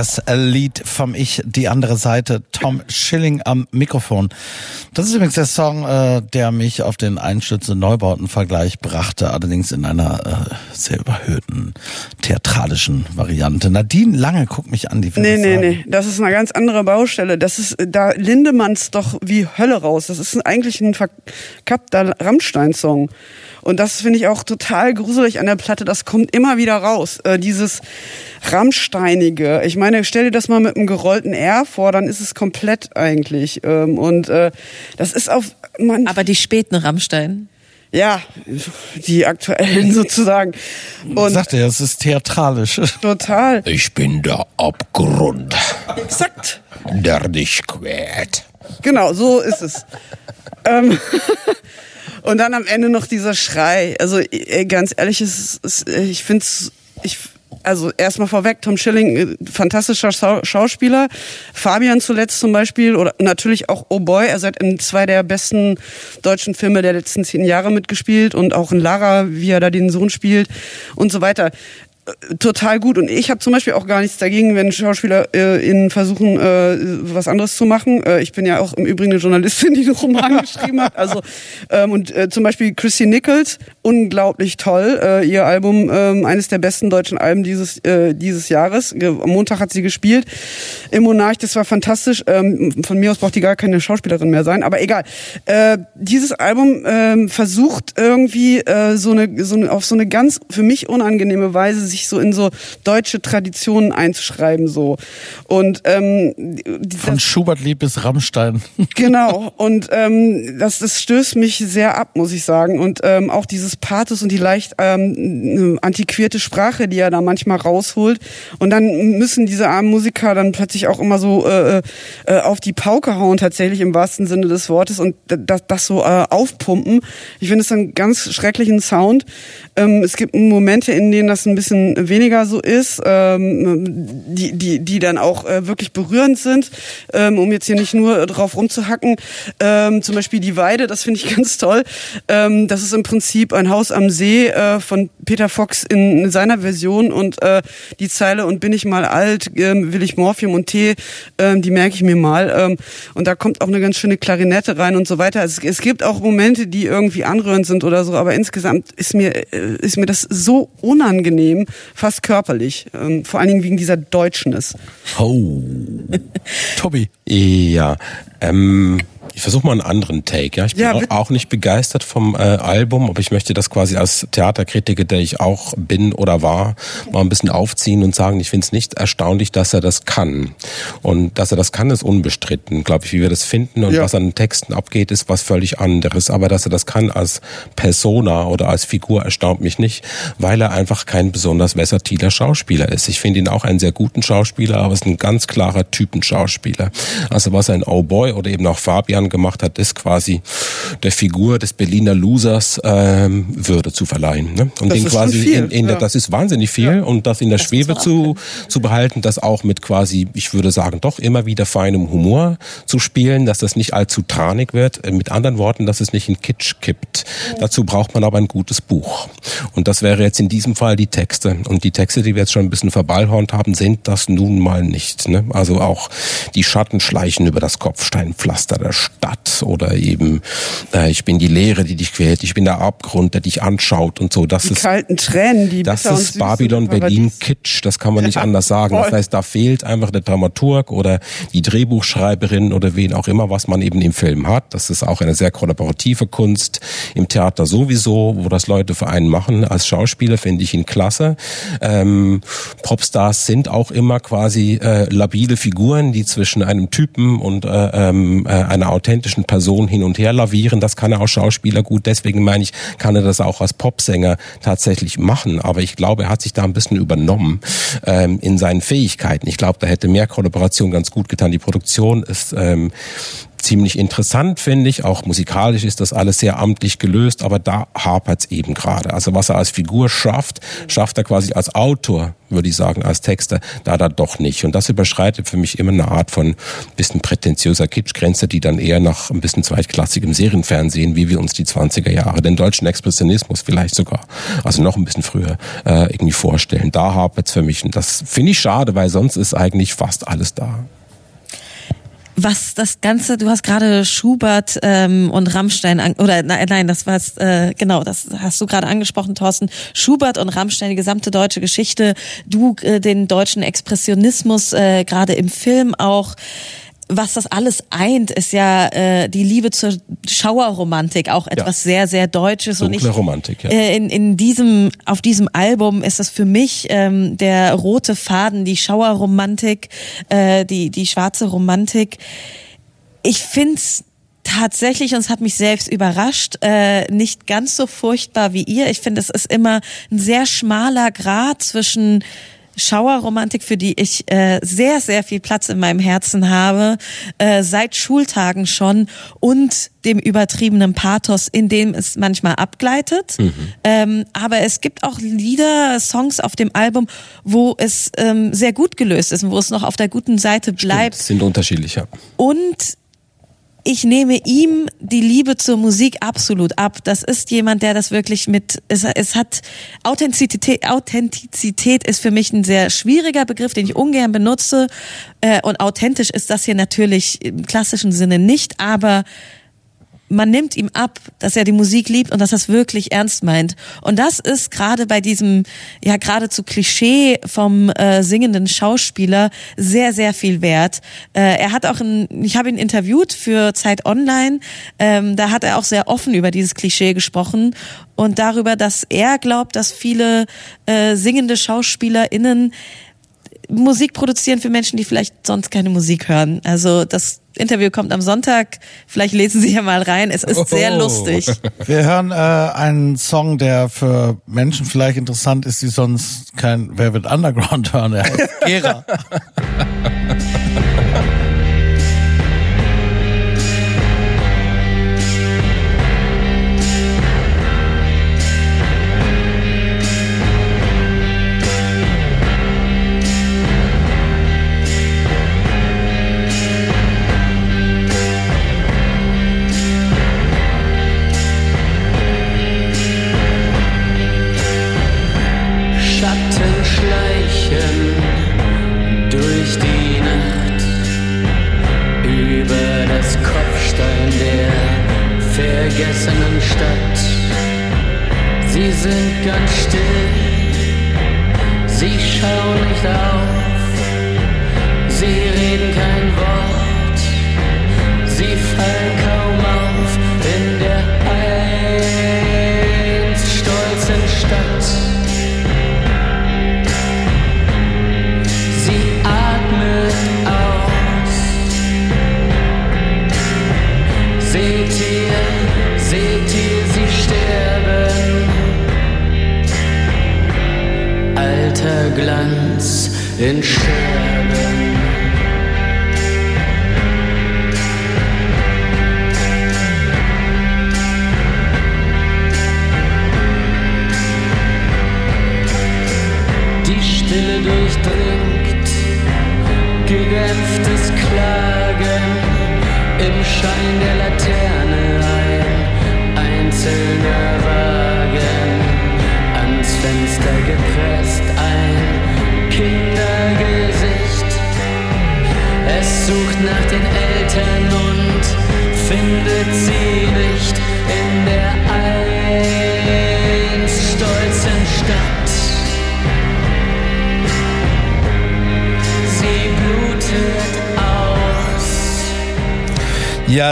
Das Lied vom Ich, die andere Seite, Tom Schilling am Mikrofon. Das ist übrigens der Song, äh, der mich auf den Einstürze Neubauten-Vergleich brachte, allerdings in einer äh, sehr überhöhten theatralischen Variante. Nadine Lange guckt mich an, die Nee, nee, sagen. nee. Das ist eine ganz andere Baustelle. Das ist, da Lindemanns doch wie Hölle raus. Das ist eigentlich ein verkappter Rammstein-Song. Und das finde ich auch total gruselig an der Platte. Das kommt immer wieder raus. Äh, dieses Rammsteinige. Ich meine, stell dir das mal mit einem gerollten R vor, dann ist es komplett eigentlich. Ähm, und äh, das ist auf, man, Aber die späten Rammstein. ja, die aktuellen <laughs> sozusagen. Und Sagt er, es ist theatralisch. <laughs> total. Ich bin der Abgrund, Exakt. der dich quält. Genau, so ist es. ähm, <laughs> und dann am Ende noch dieser Schrei. Also ganz ehrlich, es es, ich finde es, ich, also erstmal vorweg, Tom Schilling, äh, fantastischer Schau Schauspieler. Fabian zuletzt zum Beispiel oder natürlich auch Oh Boy. Er hat in zwei der besten deutschen Filme der letzten zehn Jahre mitgespielt und auch in Lara, wie er da den Sohn spielt und so weiter total gut. Und ich habe zum Beispiel auch gar nichts dagegen, wenn Schauspieler äh, in versuchen, äh, was anderes zu machen. Äh, ich bin ja auch im Übrigen eine Journalistin, die einen Roman <laughs> geschrieben hat. Also ähm, und äh, zum Beispiel Chrissy Nichols, unglaublich toll. Äh, ihr Album, äh, eines der besten deutschen Alben dieses äh, dieses Jahres. Am Montag hat sie gespielt im Monarch. Das war fantastisch. Ähm, von mir aus braucht die gar keine Schauspielerin mehr sein, aber egal. Äh, dieses Album ähm, versucht irgendwie äh, so eine so eine auf so eine ganz für mich unangenehme Weise sich so in so deutsche Traditionen einzuschreiben so und ähm, Von Schubert-Lied bis Rammstein. <laughs> Genau, und ähm, das, das stößt mich sehr ab, muss ich sagen. Und ähm, auch dieses Pathos und die leicht ähm, antiquierte Sprache, die er da manchmal rausholt. Und dann müssen diese armen Musiker dann plötzlich auch immer so äh, äh, auf die Pauke hauen, tatsächlich im wahrsten Sinne des Wortes, und das, das so äh, aufpumpen. Ich finde es einen ganz schrecklichen Sound. Ähm, es gibt Momente, in denen das ein bisschen bisschen weniger so ist, ähm, die, die, die dann auch äh, wirklich berührend sind, ähm, um jetzt hier nicht nur drauf rumzuhacken. Ähm, zum Beispiel die Weide, das finde ich <laughs> ganz toll. Ähm, das ist im Prinzip ein Haus am See äh, von Peter Fox in seiner Version und äh, die Zeile und bin ich mal alt, ähm, will ich Morphium und Tee, ähm, die merke ich mir mal. Ähm, und da kommt auch eine ganz schöne Klarinette rein und so weiter. Es, es gibt auch Momente, die irgendwie anrührend sind oder so, aber insgesamt ist mir, äh, ist mir das so unangenehm, fast körperlich. Ähm, vor allen Dingen wegen dieser Deutschness. Oh. <laughs> Tobi. Ja, ähm, ich versuche mal einen anderen Take. Ja, ich bin Ja, auch, nicht begeistert vom äh, Album, aber ich möchte das quasi als Theaterkritiker, der ich auch bin oder war, mal ein bisschen aufziehen und sagen, ich finde es nicht erstaunlich, dass er das kann. Und dass er das kann, ist unbestritten, glaube ich, wie wir das finden und Ja. was an den Texten abgeht, ist was völlig anderes. Aber dass er das kann als Persona oder als Figur erstaunt mich nicht, weil er einfach kein besonders versatiler Schauspieler ist. Ich finde ihn auch einen sehr guten Schauspieler, aber es ist ein ganz klarer Typenschauspieler. Also was ein Oh Boy oder eben auch Fabian gemacht hat, ist quasi der Figur des Berliner Losers ähm, Würde zu verleihen. Ne? Und Das den quasi viel, in, in der, ja. das ist wahnsinnig viel und das in der Schwebe muss man zu, zu behalten, das auch mit quasi, ich würde sagen, doch immer wieder feinem Humor zu spielen, dass das nicht allzu tranig wird. Äh, Mit anderen Worten, dass es nicht in Kitsch kippt. Dazu braucht man aber ein gutes Buch. Und das wäre jetzt in diesem Fall die Texte. Und die Texte, die wir jetzt schon ein bisschen verballhornt haben, sind das nun mal nicht. Ne? Also auch die Schatten schleichen über das Kopfsteinpflaster der Stadt oder eben äh, ich bin die Leere, die dich quält, ich bin der Abgrund, der dich anschaut und so. Das Die ist kalten Tränen, die das ist Babylon Berlin. Kitsch, das kann man nicht Ja, anders sagen. Das voll. heißt, da fehlt einfach der Dramaturg oder die Drehbuchschreiberin oder wen auch immer, was man eben im Film hat. Das ist auch eine sehr kollaborative Kunst. Im Theater sowieso, wo das Leute für einen machen. Als Schauspieler finde ich ihn klasse. Ähm, Popstars sind auch immer quasi äh, labile Figuren, die zwischen einem Typen und äh, ähm, äh, einer authentischen Person hin und her lavieren. Das kann er als Schauspieler gut. Deswegen meine ich, kann er das auch als Popsänger tatsächlich machen. Aber ich glaube, er hat sich da ein bisschen übernommen ähm, in seinen Fähigkeiten. Ich glaube, da hätte mehr Kollaboration ganz gut getan. Die Produktion ist ähm, ziemlich interessant, finde ich. Auch musikalisch ist das alles sehr amtlich gelöst, aber da hapert es eben gerade. Also was er als Figur schafft, schafft er quasi als Autor, würde ich sagen, als Texter, da da doch nicht. Und das überschreitet für mich immer eine Art von bisschen prätentiöser Kitschgrenze, die dann eher nach ein bisschen zweitklassigem Serienfernsehen, wie wir uns die 20er Jahre, den deutschen Expressionismus vielleicht sogar, also noch ein bisschen früher, äh, irgendwie vorstellen. Da hapert es für mich. Und das finde ich schade, weil sonst ist eigentlich fast alles da. Was das Ganze, du hast gerade Schubert ähm, und Rammstein, an, oder nein, nein, das war äh, genau, das hast du gerade angesprochen, Thorsten. Schubert und Rammstein, die gesamte deutsche Geschichte, du äh, den deutschen Expressionismus, äh, gerade im Film auch. Was das alles eint, ist ja äh, die Liebe zur Schauerromantik, auch etwas sehr, sehr Deutsches. und ich, Dunkle Romantik, ja. äh, in, in diesem, auf diesem Album ist es für mich ähm, der rote Faden, die Schauerromantik, äh, die, die schwarze Romantik. Ich find's tatsächlich, und es hat mich selbst überrascht, äh, nicht ganz so furchtbar wie ihr. Ich finde, es ist immer ein sehr schmaler Grad zwischen Schauerromantik, für die ich äh, sehr, sehr viel Platz in meinem Herzen habe, äh, seit Schultagen schon, und dem übertriebenen Pathos, in dem es manchmal abgleitet. Ähm, aber es gibt auch Lieder, Songs auf dem Album, wo es ähm, sehr gut gelöst ist und wo es noch auf der guten Seite bleibt. Stimmt, sind unterschiedlich, ja. Und ich nehme ihm die Liebe zur Musik absolut ab. Das ist jemand, der das wirklich mit, es, es hat Authentizität, Authentizität ist für mich ein sehr schwieriger Begriff, den ich ungern benutze. Äh, und authentisch ist das hier natürlich im klassischen Sinne nicht, aber man nimmt ihm ab, dass er die Musik liebt und dass er es wirklich ernst meint. Und das ist gerade bei diesem, ja geradezu Klischee vom äh, singenden Schauspieler sehr, sehr viel wert. Äh, er hat auch, ein, ich habe ihn interviewt für Zeit Online, ähm, da hat er auch sehr offen über dieses Klischee gesprochen und darüber, dass er glaubt, dass viele äh, singende SchauspielerInnen Musik produzieren für Menschen, die vielleicht sonst keine Musik hören. Also das Interview kommt am Sonntag. Vielleicht lesen Sie ja mal rein. Es ist sehr Oh. lustig. Wir hören äh, einen Song, der für Menschen vielleicht interessant ist, die sonst kein Velvet Underground hören. Heißt Gera. <laughs>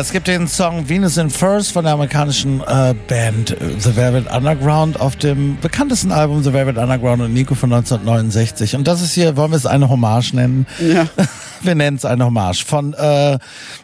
es gibt den Song Venus in First von der amerikanischen äh, Band äh, The Velvet Underground auf dem bekanntesten Album The Velvet Underground und Nico von 1969. Und das ist hier, wollen wir es eine Hommage nennen? Ja. <laughs> Wir nennen es eine Hommage von äh,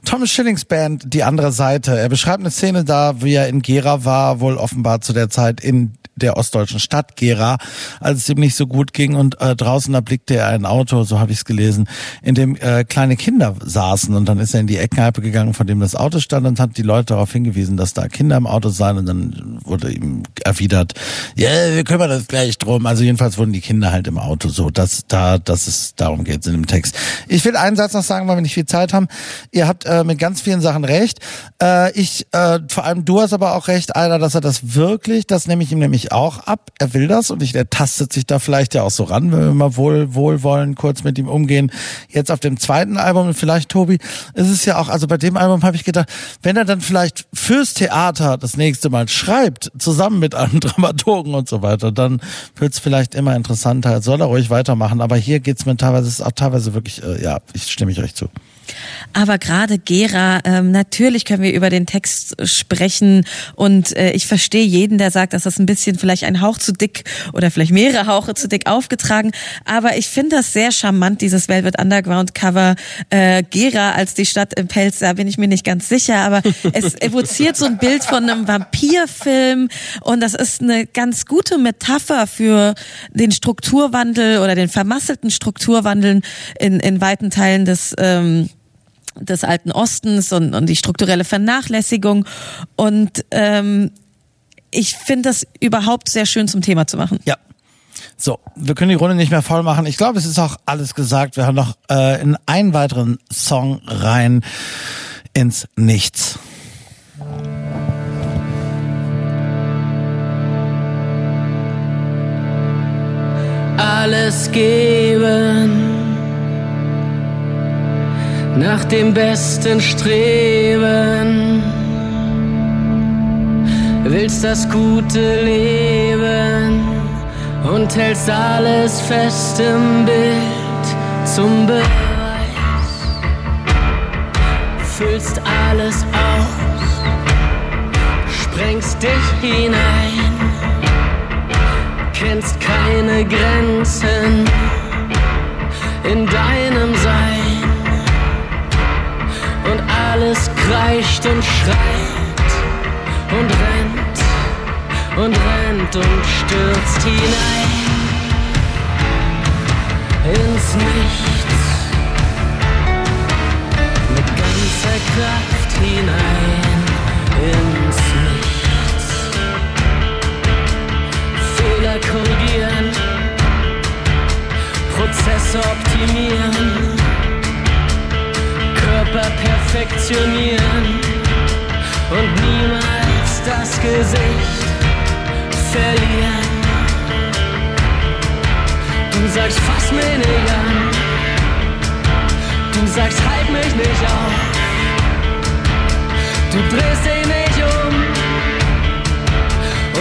Thomas Schillings Band Die andere Seite. Er beschreibt eine Szene da, wie er in Gera war, wohl offenbar zu der Zeit in der ostdeutschen Stadt Gera, als es ihm nicht so gut ging und äh, draußen erblickte er ein Auto, so habe ich es gelesen, in dem äh, kleine Kinder saßen und dann ist er in die Eckkneipe gegangen, von dem das Auto stand und hat die Leute darauf hingewiesen, dass da Kinder im Auto seien und dann wurde ihm erwidert, ja, wir kümmern uns gleich drum. Also jedenfalls wurden die Kinder halt im Auto so, dass da, dass es darum geht in dem Text. Ich will einen Satz noch sagen, weil wir nicht viel Zeit haben. Ihr habt äh, mit ganz vielen Sachen recht. Äh, ich, äh, vor allem du hast aber auch recht, Alter, dass er das wirklich, das nehme ich ihm nämlich auch ab. Er will das und ich, er tastet sich da vielleicht ja auch so ran, wenn wir mal wohl, wohlwollend kurz mit ihm umgehen. Jetzt auf dem zweiten Album, vielleicht Tobi, ist es ja auch, also bei dem Album habe ich gedacht, wenn er dann vielleicht fürs Theater das nächste Mal schreibt, zusammen mit einem <laughs> Dramaturgen und so weiter, dann wird es vielleicht immer interessanter. Soll er ruhig weitermachen, aber hier geht's mir teilweise, ist auch teilweise wirklich, äh, ja, ich stimme ich euch zu. Aber gerade Gera, ähm, natürlich können wir über den Text sprechen und äh, ich verstehe jeden, der sagt, dass das ein bisschen vielleicht ein Hauch zu dick oder vielleicht mehrere Hauche zu dick aufgetragen. Aber ich finde das sehr charmant, dieses Velvet Underground Cover. Äh, Gera als die Stadt im Pelz, da bin ich mir nicht ganz sicher, aber es <laughs> evoziert so ein Bild von einem Vampirfilm und das ist eine ganz gute Metapher für den Strukturwandel oder den vermasselten Strukturwandeln in, in weiten Teilen des ähm, des alten Ostens und, und die strukturelle Vernachlässigung. Und ähm, ich finde das überhaupt sehr schön zum Thema zu machen. Ja. So, wir können die Runde nicht mehr voll machen. Ich glaube, es ist auch alles gesagt. Wir haben noch äh, in einen weiteren Song rein ins Nichts. alles geben, nach dem Besten streben, willst das gute Leben und hältst alles fest im Bild zum Beweis, füllst alles aus, sprengst dich hinein kennst keine Grenzen in deinem Sein. Und alles kreischt und schreit und rennt und rennt und stürzt hinein ins Nichts. Mit ganzer Kraft hinein ins Nichts. Fehler korrigieren, Prozesse optimieren, Körper perfektionieren und niemals das Gesicht verlieren. Du sagst, fass mich nicht an, du sagst, halt mich nicht auf, du drehst dich nicht um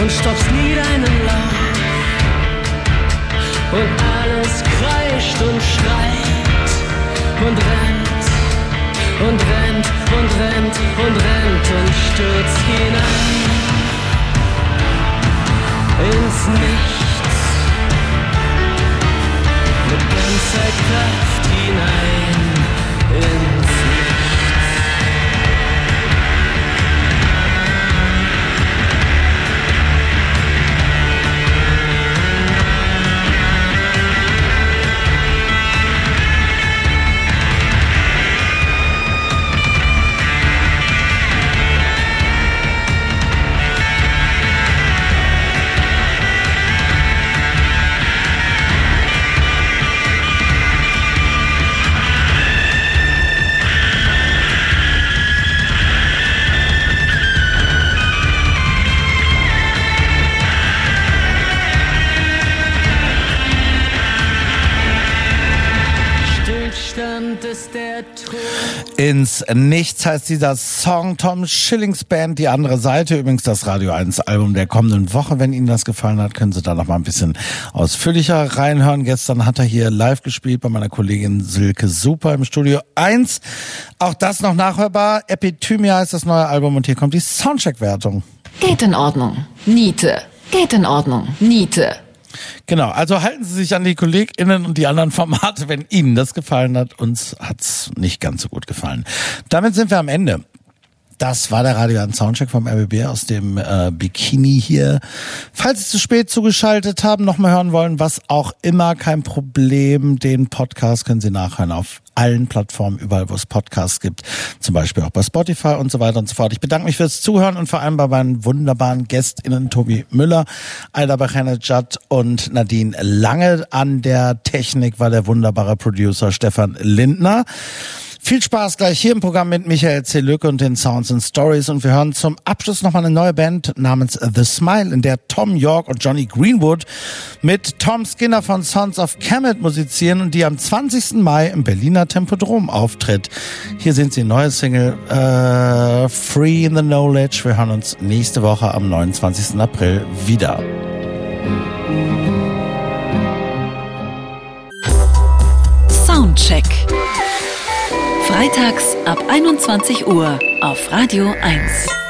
und stoppst nie deinen Lauf. Und alles kreischt und schreit und rennt und rennt und rennt und rennt und stürzt hinein ins Nichts. Mit ganzer Kraft hinein ins Ins Nichts heißt dieser Song Tom Schillings Band, die andere Seite. Übrigens das Radio 1 Album der kommenden Woche. Wenn Ihnen das gefallen hat, können Sie da noch mal ein bisschen ausführlicher reinhören. Gestern hat er hier live gespielt bei meiner Kollegin Silke Super im Studio 1. Auch das noch nachhörbar. Epithymia heißt das neue Album und hier kommt die Soundcheck-Wertung. Geht in Ordnung. Niete. Geht in Ordnung. Niete. Genau, also halten Sie sich an die KollegInnen und die anderen Formate, wenn Ihnen das gefallen hat. Uns hat's nicht ganz so gut gefallen. Damit sind wir am Ende. Das war der Radio 1 Soundcheck vom RBB aus dem äh, Bikini hier. Falls Sie zu spät zugeschaltet haben, nochmal hören wollen, was auch immer, kein Problem. Den Podcast können Sie nachhören auf allen Plattformen, überall wo es Podcasts gibt. Zum Beispiel auch bei Spotify und so weiter und so fort. Ich bedanke mich fürs Zuhören und vor allem bei meinen wunderbaren GästInnen Tobi Müller, Aida Bachanejad und Nadine Lange. An der Technik war der wunderbare Producer Stefan Lindner. Viel Spaß gleich hier im Programm mit Michael C. Lücke und den Sounds and Stories. Und wir hören zum Abschluss nochmal eine neue Band namens The Smile, in der Tom York und Johnny Greenwood mit Tom Skinner von Sons of Kemet musizieren und die am 20. Mai im Berliner Tempodrom auftritt. Hier sind sie, neue Single äh, Free in the Knowledge. Wir hören uns nächste Woche am 29. April wieder. Soundcheck. Freitags ab 21 Uhr auf Radio 1.